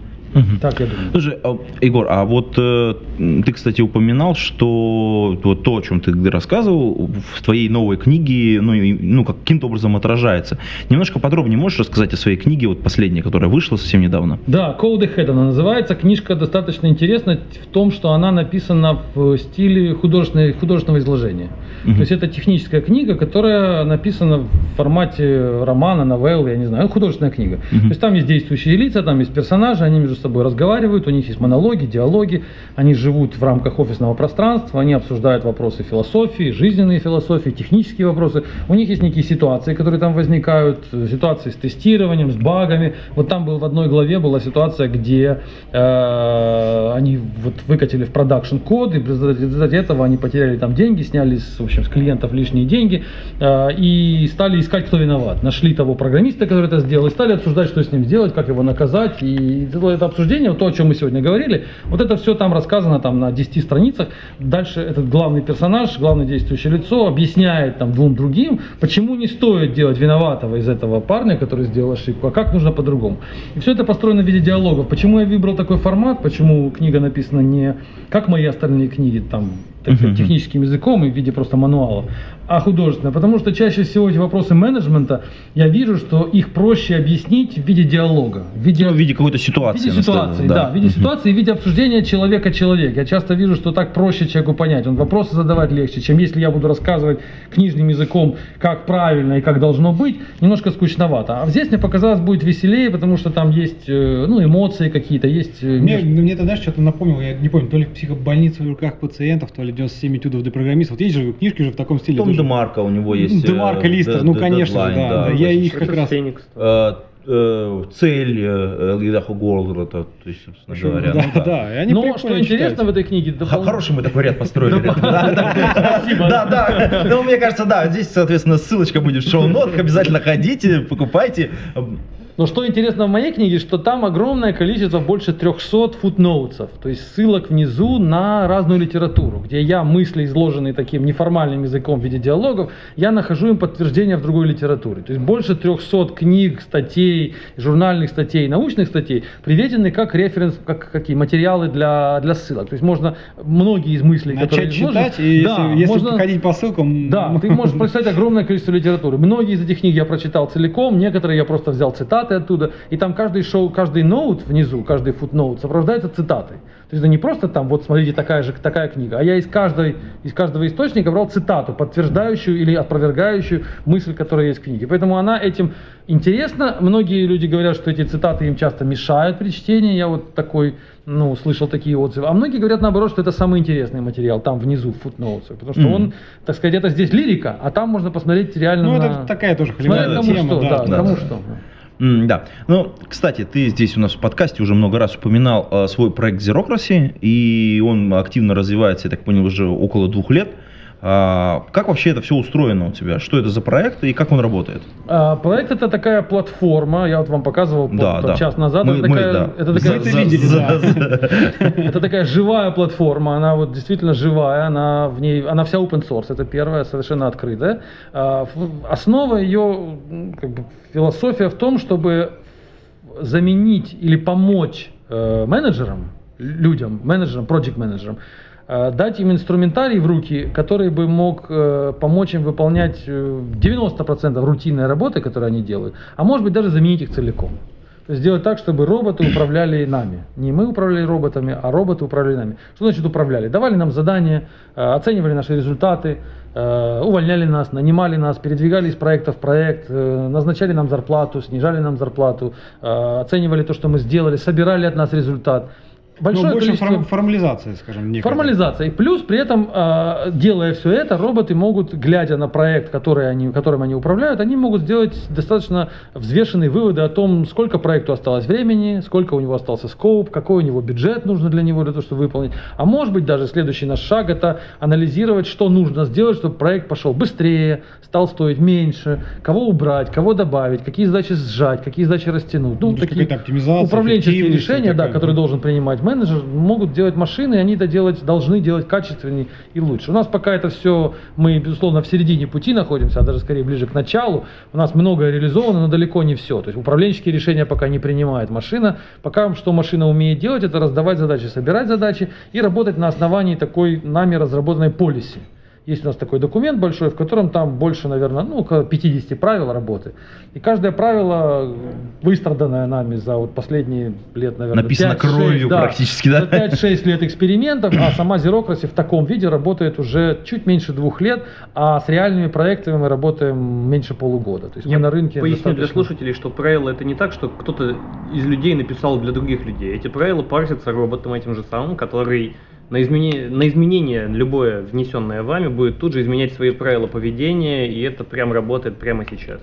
Так я думаю. Слушай, а, Егор, а вот э, ты, кстати, упоминал, что вот то, о чем ты рассказывал, в твоей новой книге, ну, и- ну как каким-то образом отражается. Немножко подробнее можешь рассказать о своей книге, вот последней, которая вышла совсем недавно? Да, Code Ahead она называется. Книжка достаточно интересна в том, что она написана в стиле художественной, художественного изложения. Мгм. То есть это техническая книга, которая написана в формате романа, новеллы, я не знаю, ну, художественная книга. Мгм. То есть там есть действующие лица, там есть персонажи, они между собой разговаривают, у них есть монологи, диалоги, они живут в рамках офисного пространства, они обсуждают вопросы философии, жизненные философии, технические вопросы. У них есть некие ситуации, которые там возникают, э, ситуации с тестированием, с багами. Вот там был в одной главе была ситуация, где э, они вот выкатили в продакшн код, и в результате этого они потеряли там деньги, сняли с, в общем, с клиентов лишние деньги э, и стали искать, кто виноват. Нашли того программиста, который это сделал, и стали обсуждать, что с ним сделать, как его наказать. И это, это обсуждение, вот то, о чем мы сегодня говорили, вот это все там рассказано там на 10 страницах. Дальше этот главный персонаж, главное действующее лицо объясняет там двум другим, почему не стоит делать виноватого из этого парня, который сделал ошибку, а как нужно по-другому. И все это построено в виде диалогов. Почему я выбрал такой формат, почему книга написана не как мои остальные книги, там, так сказать, Мгм. техническим языком и в виде просто мануала, а художественно. Потому что чаще всего эти вопросы менеджмента, я вижу, что их проще объяснить в виде диалога, в виде Ну, в виде какой-то в ситуации. виде на ситуации, столе, да. в виде Мгм. ситуации, в виде обсуждения человека человек. Я часто вижу, что так проще человеку понять. Он вопросы задавать легче, чем если я буду рассказывать книжным языком, как правильно и как должно быть, немножко скучновато. А здесь мне показалось будет веселее, потому что там есть э, ну, эмоции какие-то, есть... э, Мне, мне это, знаешь, что-то напомнило, я не помню, то ли психобольница в руках пациентов, то ли 97 этюдов для программистов. Вот есть же книжки же в таком стиле. Том. Демарко у него есть. э, Демарко, Листер, Д- ну, конечно да, да, я их как раз... Феникс. Э, э, цель э, Эльдаху Голдера, то есть, собственно говоря. да, ну да, и они Но прикольно что интересно в этой книге... Допол- Хороший мы такой ряд построили. Да, да. <laughs> Спасибо. Да, да. Ну, мне кажется, да, здесь, соответственно, ссылочка будет в шоу-нотах. Обязательно ходите, покупайте. Но что интересно в моей книге, что там огромное количество, больше 300 футноутсов, то есть ссылок внизу на разную литературу, где я мысли, изложенные таким неформальным языком в виде диалогов, я нахожу им подтверждение в другой литературе. То есть больше 300 книг, статей, журнальных статей, научных статей приведены как референс, как какие материалы для, для ссылок. То есть можно многие из мыслей, которые Начать изложены- читать, и Да, если, если можно- походить по ссылкам... да, ты можешь прочитать огромное количество литературы. Многие из этих книг я прочитал целиком, некоторые я просто взял цитаты оттуда. И там каждый шоу, каждый ноут внизу, каждый футноут сопровождается цитатой. То есть это не просто там, вот смотрите, такая же такая книга, а я из, каждой, из каждого источника брал цитату, подтверждающую или опровергающую мысль, которая есть в книге. Поэтому она этим интересна. Многие люди говорят, что эти цитаты им часто мешают при чтении. Я вот такой, ну, слышал такие отзывы. А многие говорят наоборот, что это самый интересный материал, там внизу, в футноутсе. Потому что Мгм. он, так сказать, это здесь лирика, а там можно посмотреть реально Ну, на... это такая тоже Смотря холиварная кому тема, что, да, да. кому что. М, Да. Ну, кстати, ты здесь у нас в подкасте уже много раз упоминал э, свой проект Zerocracy, и он активно развивается, я так понял, уже около двух лет. А, как вообще это все устроено у тебя? Что это за проект и как он работает? А, проект это такая платформа, я вот вам показывал Да, вот, да. час назад. Мы- это, мы, такая, да. это такая- видели, да. <laughs> Это такая живая платформа, она вот действительно живая, она в ней, она вся open source, это первая, совершенно открытая. А, Основа ее, как бы, философия в том, чтобы заменить или помочь э, менеджерам, людям, менеджерам, project менеджерам, дать им инструментарий в руки, который бы мог э, помочь им выполнять э, 90% рутинной работы, которую они делают, а может быть даже заменить их целиком. То есть сделать так, чтобы роботы управляли нами. Не мы управляли роботами, а роботы управляли нами. Что значит управляли? Давали нам задания, э, оценивали наши результаты, э, увольняли нас, нанимали нас, передвигали из проекта в проект, э, назначали нам зарплату, снижали нам зарплату, э, оценивали то, что мы сделали, собирали от нас результат. Большое Ну, больше количество... форм- формализация, скажем. некая. Формализация. И плюс при этом, э, делая все это, роботы могут, глядя на проект, который они, которым они управляют, они могут сделать достаточно взвешенные выводы о том, сколько проекту осталось времени, сколько у него остался скоп, какой у него бюджет нужно для него, для того, чтобы выполнить. А может быть, даже следующий наш шаг – это анализировать, что нужно сделать, чтобы проект пошел быстрее, стал стоить меньше, кого убрать, кого добавить, какие задачи сжать, какие задачи растянуть. Ну, Ну, такие оптимизация, управленческие решения, да, которые должен принимать менеджер, могут делать машины, и они это делать, должны делать качественнее и лучше. У нас пока это все, мы, безусловно, в середине пути находимся, а даже скорее ближе к началу. У нас многое реализовано, но далеко не все. То есть управленческие решения пока не принимает машина. Пока что машина умеет делать, это раздавать задачи, собирать задачи и работать на основании такой нами разработанной полиси. Есть у нас такой документ большой, в котором там больше, наверное, ну, около 50 правил работы. И каждое правило, выстраданное нами за вот последние лет, наверное, Написано 5-6, кровью практически, да? за 5-6 лет экспериментов, а сама Zerocracy в таком виде работает уже чуть меньше двух лет, а с реальными проектами мы работаем меньше полугода. То есть мы на рынке Поясню для достаточно- слушателей, что правила это не так, что кто-то из людей написал для других людей. Эти правила парсятся роботом этим же самым, который на изменение, на изменение любое внесенное вами будет тут же изменять свои правила поведения, и это прям работает прямо сейчас.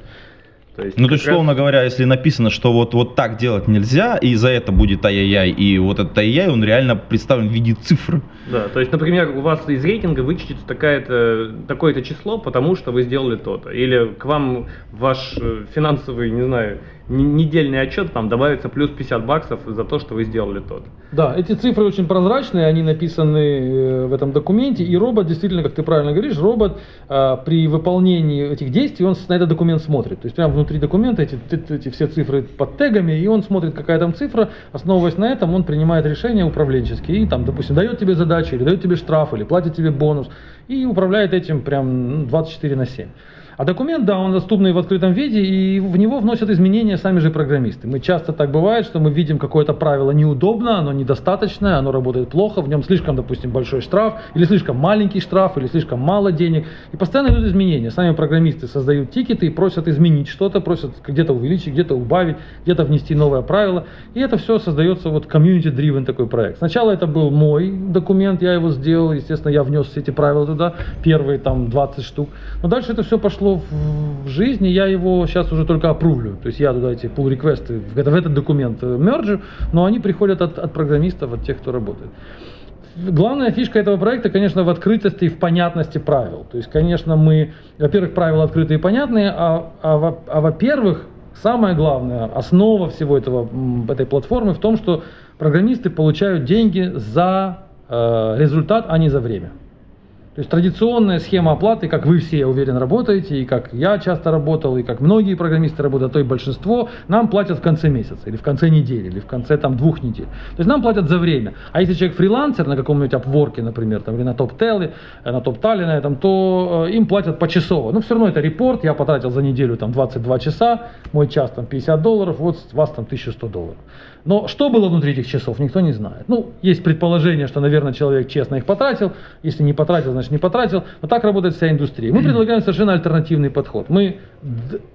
То есть, Ну, то есть, как раз- условно говоря, если написано, что вот, вот так делать нельзя, и за это будет ай-яй-яй, и вот этот ай-яй, он реально представлен в виде цифр. Да, то есть, например, у вас из рейтинга вычтется такое-то число, потому что вы сделали то-то. Или к вам ваш э, финансовый, не знаю, недельный отчет там добавится плюс 50 баксов за то, что вы сделали то-то. Да, эти цифры очень прозрачные, они написаны э, в этом документе, и робот, действительно, как ты правильно говоришь, робот э, при выполнении этих действий, он на этот документ смотрит. То есть прямо внутри документа эти, эти все цифры под тегами, и он смотрит, какая там цифра, основываясь на этом, он принимает решения управленческие, и там, допустим, дает тебе задачи, или дает тебе штраф, или платит тебе бонус, и управляет этим прям ну, 24 на 7. А документ, да, он доступный в открытом виде, и в него вносят изменения сами же программисты. Мы часто так бывает, что мы видим какое-то правило неудобно, оно недостаточное, оно работает плохо, в нем слишком, допустим, большой штраф, или слишком маленький штраф, или слишком мало денег. И постоянно идут изменения. Сами программисты создают тикеты и просят изменить что-то, просят где-то увеличить, где-то убавить, где-то внести новое правило. И это все создается вот community-driven такой проект. Сначала это был мой документ, я его сделал, естественно, я внес все эти правила туда, первые там 20 штук. Но дальше это все пошло в, в жизнь, и я его сейчас уже только опрувлю. То есть я туда эти pull реквесты в, в этот документ э, мерджу, но они приходят от, от программистов, от тех, кто работает. Главная фишка этого проекта, конечно, в открытости и в понятности правил. То есть, конечно, мы, во-первых, правила открытые и понятные, а, а а во-первых, Самое главное, основа всего этого, этой платформы в том, что программисты получают деньги за э, результат, а не за время. То есть традиционная схема оплаты, как вы все, я уверен, работаете, и как я часто работал, и как многие программисты работают, а то и большинство, нам платят в конце месяца, или в конце недели, или в конце там двух недель. То есть нам платят за время. А если человек фрилансер на каком-нибудь Upwork, например, там, или на TopTel, э, на TopTal, на этом, то э, им платят почасово. Но все равно это репорт, я потратил за неделю там 22 часа, мой час там 50 долларов, вот с вас там 1100 долларов. Но что было внутри этих часов, никто не знает. Ну, есть предположение, что, наверное, человек честно их потратил. Если не потратил, значит не потратил. Но так работает вся индустрия. Мы предлагаем совершенно альтернативный подход. Мы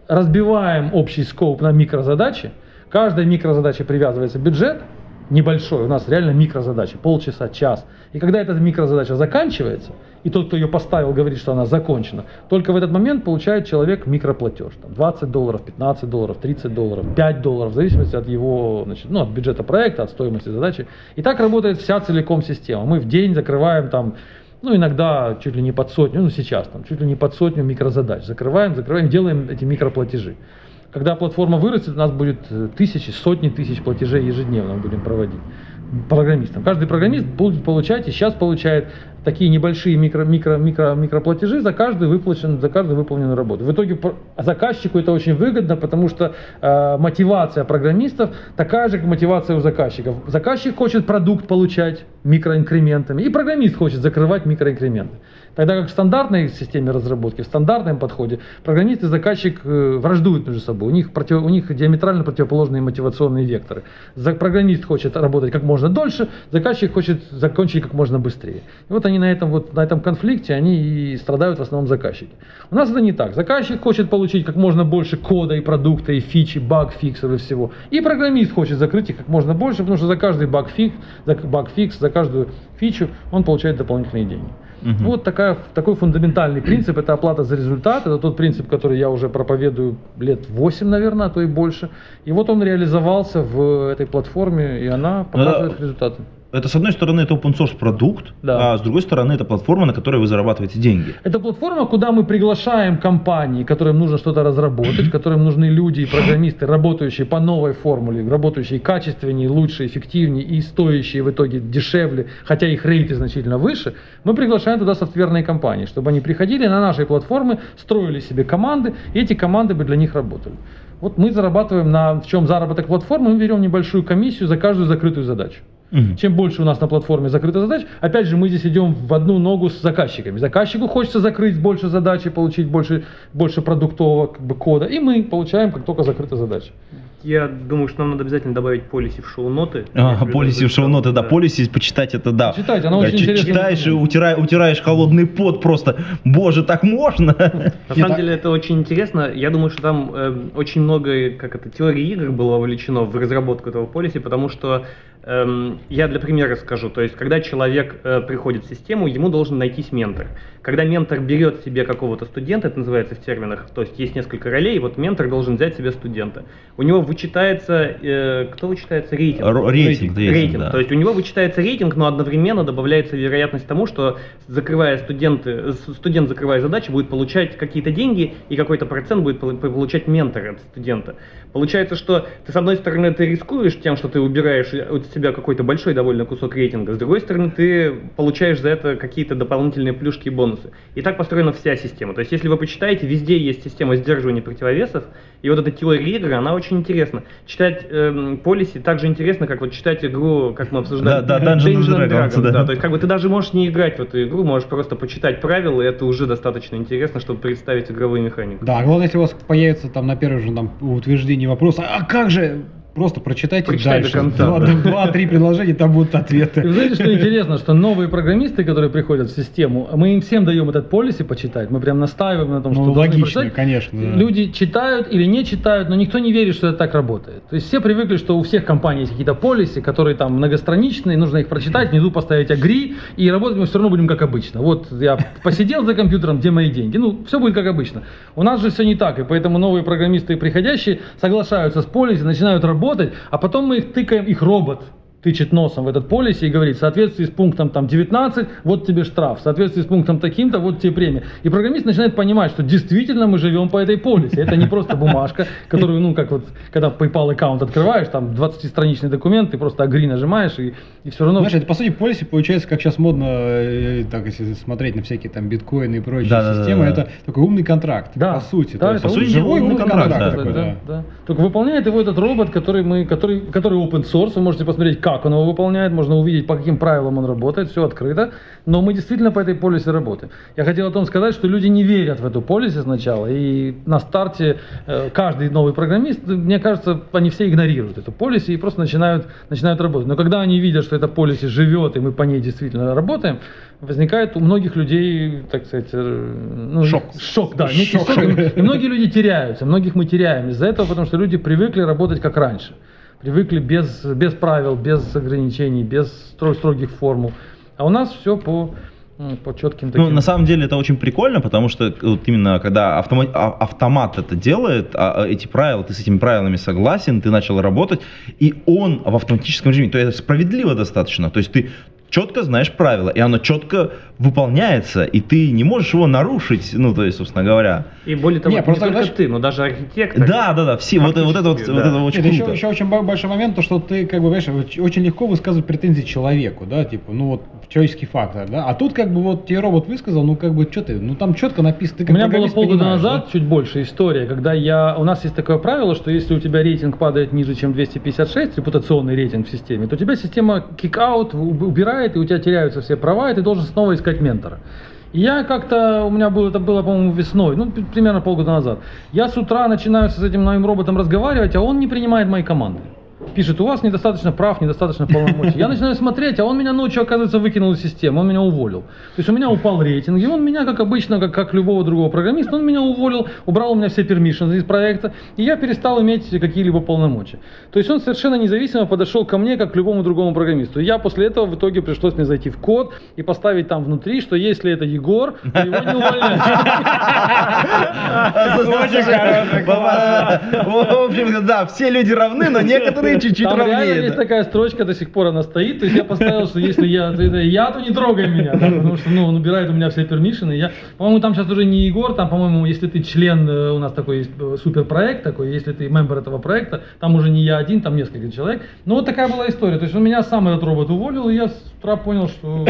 разбиваем общий скоп на микрозадачи. Каждой микрозадаче привязывается бюджет небольшой. У нас реально микрозадача, полчаса, час. И когда эта микрозадача заканчивается, и тот, кто ее поставил, говорит, что она закончена, только в этот момент получает человек микроплатеж. Там 20 долларов, 15 долларов, 30 долларов, 5 долларов, в зависимости от его, значит, ну, от бюджета проекта, от стоимости задачи. И так работает вся целиком система. Мы в день закрываем там ну, иногда чуть ли не под сотню, ну, сейчас там, чуть ли не под сотню микрозадач. Закрываем, закрываем, делаем эти микроплатежи. Когда платформа вырастет, у нас будет э, тысячи, сотни тысяч платежей ежедневно мы будем проводить программистам. Каждый программист будет получать и сейчас получает такие небольшие микро, микро, микро, микроплатежи за каждую выплаченную, за каждую выполненную работу. В итоге про- заказчику это очень выгодно, потому что э, мотивация программистов такая же, как мотивация у заказчиков. Заказчик хочет продукт получать микроинкрементами, и программист хочет закрывать микроинкременты. Тогда как в стандартной системе разработки, в стандартном подходе, программист и заказчик э, враждуют между собой. У них, против- у них диаметрально противоположные мотивационные векторы. За- программист хочет работать как можно дольше, заказчик хочет закончить как можно быстрее. И вот они на этом, вот, на этом конфликте, они и страдают в основном заказчики. У нас это не так. Заказчик хочет получить как можно больше кода и продукта, и фичи, баг-фиксов и всего. И программист хочет закрыть их как можно больше, потому что за каждый баг-фикс, за баг-фикс, за каждую фичу он получает дополнительные деньги. Мгм. Вот такая, такой фундаментальный принцип, это оплата за результат, это тот принцип, который я уже проповедую лет 8, наверное, а то и больше. И вот он реализовался в этой платформе, и она показывает да. результаты. Это, с одной стороны, это open source продукт, Да. а с другой стороны, это платформа, на которой вы зарабатываете деньги. Это платформа, куда мы приглашаем компании, которым нужно что-то разработать, <clears throat> которым нужны люди и программисты, работающие по новой формуле, работающие качественнее, лучше, эффективнее и стоящие в итоге дешевле, хотя их рейты значительно выше. Мы приглашаем туда софтверные компании, чтобы они приходили на наши платформы, строили себе команды, и эти команды бы для них работали. Вот мы зарабатываем на в чем заработок платформы, мы берем небольшую комиссию за каждую закрытую задачу. Мгм. Чем больше у нас на платформе закрытых задач, опять же, мы здесь идем в одну ногу с заказчиками. Заказчику хочется закрыть больше задач и получить больше, больше продуктового как бы, кода, и мы получаем, как только закрыта задача. Я думаю, что нам надо обязательно добавить полиси в шоу-ноты. А, полиси в шоу-ноты, да, да. полиси почитать это да. Почитайте, оно Да, очень интересный Читаешь и утира- утираешь холодный пот просто. Боже, так можно? На самом деле это очень интересно. Я думаю, что там э, очень много, как это, теории игр было вовлечено в разработку этого полиси, потому что эм, я для примера скажу. То есть, когда человек э, приходит в систему, ему должен найтись ментор. Когда ментор берет себе какого-то студента, это называется в терминах, то есть есть несколько ролей, вот ментор должен взять себе студента. У него вычитается, э, кто вычитается? Рейтинг. Ро- Рейтинг, рейтинг, да. То есть у него вычитается рейтинг, но одновременно добавляется вероятность тому, что закрывая студенты, студент, закрывая задачи, будет получать какие-то деньги и какой-то процент будет пол- получать ментор от студента. Получается, что ты с одной стороны ты рискуешь тем, что ты убираешь от себя какой-то большой довольно кусок рейтинга, с другой стороны ты получаешь за это какие-то дополнительные плюшки и бонусы. И так построена вся система. То есть если вы почитаете, везде есть система сдерживания противовесов, и вот эта теория игры, она очень интересна. Читать эм, полиси так же интересно, как вот читать игру, как мы обсуждали, Да, да, Dungeons and Dragons, да. да. То есть как бы ты даже можешь не играть в эту игру, можешь просто почитать правила, и это уже достаточно интересно, чтобы представить игровую механику. Да, главное, если у вас появится там на первом же там утверждении вопрос, а как же? Просто прочитайте Прочитай дальше. Два-три <laughs> предложения, там будут И вы ответы. знаете, что интересно, что новые программисты, которые приходят в систему, мы им всем даем этот полиси почитать, мы прям настаиваем на том, что Ну, должны логично, конечно. да. Люди читают или не читают, но никто не верит, что это так работает. То есть все привыкли, что у всех компаний есть какие-то полисы, которые там многостраничные, нужно их прочитать, внизу поставить агри, и работать мы все равно будем как обычно. Вот я посидел за компьютером, где мои деньги? Ну, все будет как обычно. У нас же все не так, и поэтому новые программисты приходящие соглашаются с полиси, начинают работать, а потом мы их тыкаем, их робот тычет носом в этот полисе и говорит, в соответствии с пунктом там 19, вот тебе штраф, в соответствии с пунктом таким-то, вот тебе премия. И программист начинает понимать, что действительно мы живем по этой полисе. Это не просто бумажка, которую, ну, как вот, когда PayPal аккаунт открываешь, там 20-страничный документ, ты просто агри нажимаешь, и, и все равно... Знаешь, это по сути полисе получается, как сейчас модно, э, так если смотреть на всякие там биткоины и прочие Да-да-да-да. системы, это такой умный контракт, Да, по сути. да, То есть это по сути живой умный умный контракт, контракт, да. такой, да, да. да. Только выполняет его этот робот, который мы, который, который open source. Вы можете посмотреть, как он его выполняет, можно увидеть, по каким правилам он работает, все открыто. Но мы действительно по этой полисе работаем. Я хотел о том сказать, что люди не верят в эту полисе сначала, и на старте э, каждый новый программист, мне кажется, они все игнорируют эту полисе и просто начинают, начинают работать. Но когда они видят, что эта полисе живет, и мы по ней действительно работаем, возникает у многих людей, так сказать, э, ну, Шок. шок, да, Шок. шок. И многие люди теряются, многих мы теряем из-за этого, потому что люди привыкли работать как раньше. Привыкли без, без правил, без ограничений, без стро- строгих формул. А у нас все по, по четким таким... Ну, на самом деле это очень прикольно, потому что вот именно когда автома- а- автомат это делает, а, а эти правила, ты с этими правилами согласен, ты начал работать, и он в автоматическом режиме, то есть это справедливо достаточно, то есть ты четко знаешь правила, и оно четко выполняется, и ты не можешь его нарушить, ну, то есть, собственно говоря. И более того, Не, не, просто, только знаешь- ты, но даже архитектор. Да, да, да, все, вот, вот это вот, Фактически, вот да. это очень еще, круто. еще очень бо- большой момент, то, что ты, как бы, понимаешь, оч- очень легко высказывать претензии человеку, да, типа, ну вот, человеческий фактор, да, а тут, как бы, вот тебе робот высказал, ну, как бы, что ты, ну, там четко написано, ты У меня было полгода назад, да? чуть больше, история, когда я... У нас есть такое правило, что если у тебя рейтинг падает ниже, чем 256, репутационный рейтинг в системе, то тебя система kick-out уб- убирает, и у тебя теряются все права, и ты должен снова искать ментора. И я как-то, у меня было, это было, по-моему, весной, ну, примерно полгода назад. Я с утра начинаю с этим моим роботом разговаривать, а он не принимает мои команды. Пишет, у вас недостаточно прав, недостаточно полномочий. Я начинаю смотреть, а он меня ночью, оказывается, выкинул из системы, он меня уволил. То есть у меня упал рейтинг, и он меня, как обычно, как, как любого другого программиста, он меня уволил, убрал у меня все permissions из проекта, и я перестал иметь какие-либо полномочия. То есть он совершенно независимо подошел ко мне, как к любому другому программисту. И я после этого в итоге пришлось мне зайти в код и поставить там внутри, что если это Егор, то его не увольняют. В общем, да, все люди равны, но некоторые чуть-чуть Там реально равнее. есть да. такая строчка, до сих пор она стоит. То есть я поставил, что если я, я, то не трогай меня. да, потому что ну, он убирает у меня все пермишины. Я, по-моему, там сейчас уже не Егор, там, по-моему, если ты член, э, у нас такой есть э, суперпроект такой, если ты мембер этого проекта, там уже не я один, там несколько человек. Ну вот такая была история. То есть он меня сам этот робот уволил, и я с утра понял, что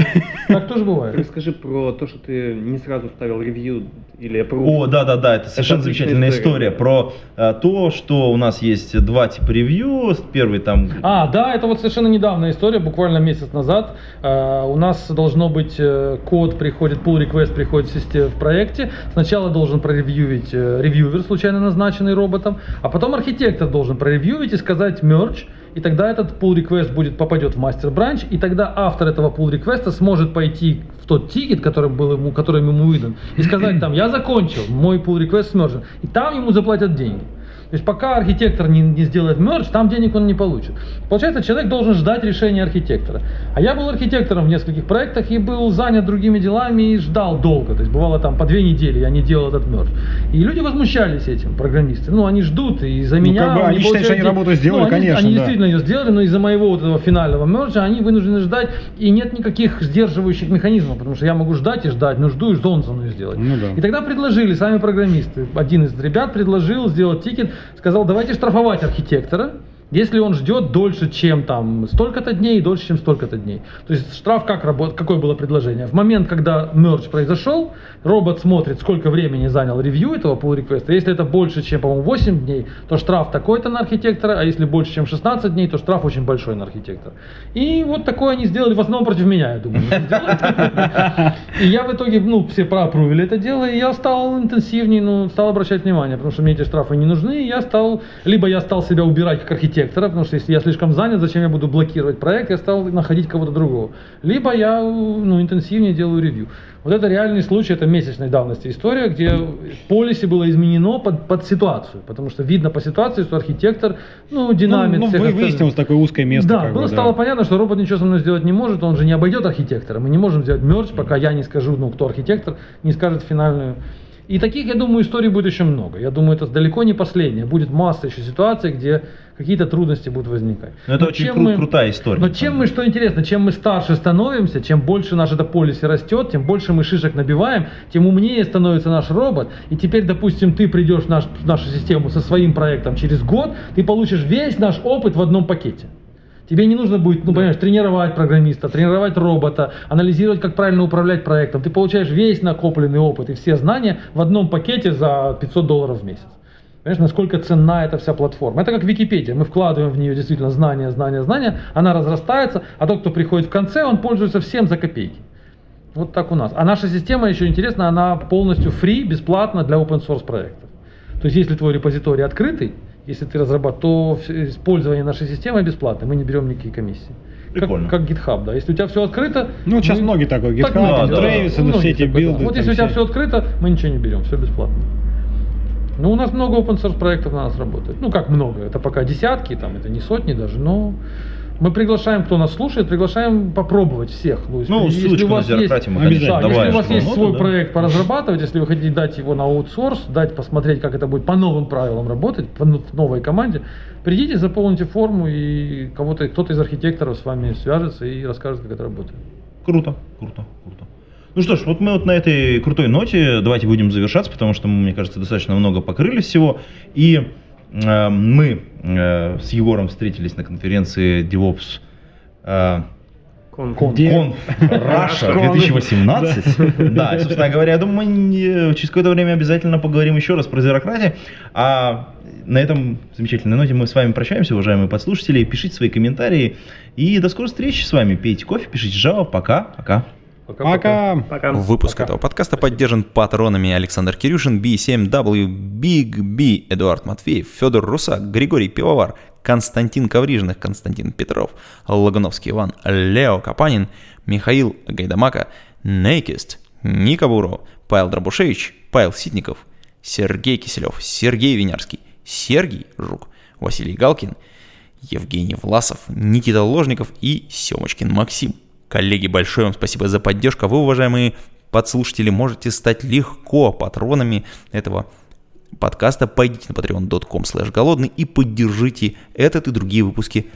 так тоже бывает. Расскажи про то, что ты не сразу ставил ревью или approve. О, да, да, да, это совершенно замечательная история, история да. про э, то, что у нас есть два типа ревью. Первый там А, да, это вот совершенно недавняя история, буквально месяц назад. Э, у нас должно быть э, код приходит, pull request приходит в, систе- в проекте. Сначала должен проревьювить э, ревьювер, случайно назначенный роботом, а потом архитектор должен проревьювить и сказать merge, и тогда этот pull request будет, попадет в master branch, и тогда автор этого pull request сможет пойти в тот тикет, который был ему, который ему выдан, и сказать <clears throat> там, я закончил, мой pull request смержен, и там ему заплатят деньги. То есть пока архитектор не, не сделает мерч, там денег он не получит. Получается, человек должен ждать решения архитектора. А я был архитектором в нескольких проектах и был занят другими делами и ждал долго. То есть бывало там по две недели я не делал этот мерч. И люди возмущались этим, программисты. Ну, они ждут, и за Ну, меня... как бы они считают, что они работу сделали, Ну, они- конечно, Они да. действительно ее сделали, но из-за моего вот этого финального мерджа они вынуждены ждать, и нет никаких сдерживающих механизмов, потому что я могу ждать и ждать, но жду и ее сделать. Ну да. И тогда предложили сами программисты. Один из ребят предложил сделать тикет, сказал, давайте штрафовать архитектора, если он ждет дольше, чем там столько-то дней, дольше, чем столько-то дней. То есть штраф как работает, какое было предложение? В момент, когда мерч произошел, робот смотрит, сколько времени занял ревью этого pull реквеста. Если это больше, чем, по-моему, 8 дней, то штраф такой-то на архитектора, а если больше, чем 16 дней, то штраф очень большой на архитектора. И вот такое они сделали, в основном против меня, я думаю. И я в итоге, ну, все проапрувили это дело, и я стал интенсивнее, ну, стал обращать внимание, потому что мне эти штрафы не нужны, и я стал, либо я стал себя убирать как архитектора, потому что если я слишком занят, зачем я буду блокировать проект, я стал находить кого-то другого. Либо я, ну, интенсивнее делаю ревью. Вот это реальный случай, это месячной давности история, где полиси было изменено под, под ситуацию, потому что видно по ситуации, что архитектор, ну, динамит ну, ну, вы- выяснилось такое узкое место. Да, было бы, стало понятно, что робот ничего со мной сделать не может, он же не обойдет архитектора. Мы не можем сделать мерч, пока я не скажу, ну, кто архитектор, не скажет финальную. И таких, я думаю, историй будет еще много. Я думаю, это далеко не последнее. Будет масса еще ситуаций, где какие-то трудности будут возникать. Ну, это Но очень чем кру- мы- крутая история. Но чем мы, что интересно, чем мы старше становимся, чем больше наш это полисе растет, тем больше мы шишек набиваем, тем умнее становится наш робот. И теперь, допустим, ты придешь в, наш- в нашу систему со своим проектом через год, ты получишь весь наш опыт в одном пакете. Тебе не нужно будет, ну, понимаешь, тренировать программиста, тренировать робота, анализировать, как правильно управлять проектом. Ты получаешь весь накопленный опыт и все знания в одном пакете за 500 долларов в месяц. Понимаешь, насколько ценна эта вся платформа. Это как Википедия. Мы вкладываем в нее действительно знания, знания, знания. Она разрастается, а тот, кто приходит в конце, он пользуется всем за копейки. Вот так у нас. А наша система еще интересна, она полностью free, бесплатна для open source проектов. То есть, если твой репозиторий открытый, если ты разрабатываешь, то использование нашей системы бесплатно, мы не берем никакие комиссии. Прикольно. Как, как GitHub, да. Если у тебя все открыто... Ну, сейчас мы- многие такой, Так GitHub, многие, да, Travis, да. ну, все эти билды. Вот если у тебя все. все открыто, мы ничего не берем, все бесплатно. Ну, у нас много open source проектов на нас работает. Ну, как много, это пока десятки, там, это не сотни даже, но мы приглашаем, кто нас слушает, приглашаем попробовать всех. То есть, Ну, если ссылочку у на вас есть- зерократию мы, конечно, да, если у вас есть свой да. проект поразрабатывать, если вы хотите дать его на аутсорс, дать посмотреть, как это будет по новым правилам работать, ну- в новой команде, придите, заполните форму, и кого-то, кто-то из архитекторов с вами свяжется и расскажет, как это работает. Круто, круто, круто. Ну что ж, вот мы вот на этой крутой ноте давайте будем завершаться, потому что мы, мне кажется, достаточно много покрыли всего. И э, мы э, с Егором встретились на конференции DevOps э, Кон. Де- Conf Russia Кон. 2018. Да, собственно говоря, я думаю, мы через какое-то время обязательно поговорим еще раз про зерократию. А на этом замечательной ноте мы с вами прощаемся, уважаемые подслушатели. Пишите свои комментарии. И до скорой встречи с вами. Пейте кофе, пишите Java. Пока, пока. Пока. Пока. Выпуск этого подкаста поддержан патронами Александр Кирюшин, B7W, Big B, Эдуард Матвеев, Федор Русак, Григорий Пивовар, Константин Коврижных, Константин Петров, Лагуновский Иван, Лео Капанин, Михаил Гайдамака, Нейкист, Ника Буров, Павел Дробушевич, Павел Ситников, Сергей Киселев, Сергей Винярский, Сергей Жук, Василий Галкин, Евгений Власов, Никита Ложников и Семочкин Максим. Коллеги, большое вам спасибо за поддержку. А Вы, уважаемые подслушатели, можете стать легко патронами этого подкаста. Пойдите на patreon.com голодный и поддержите этот и другие выпуски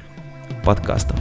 подкастов.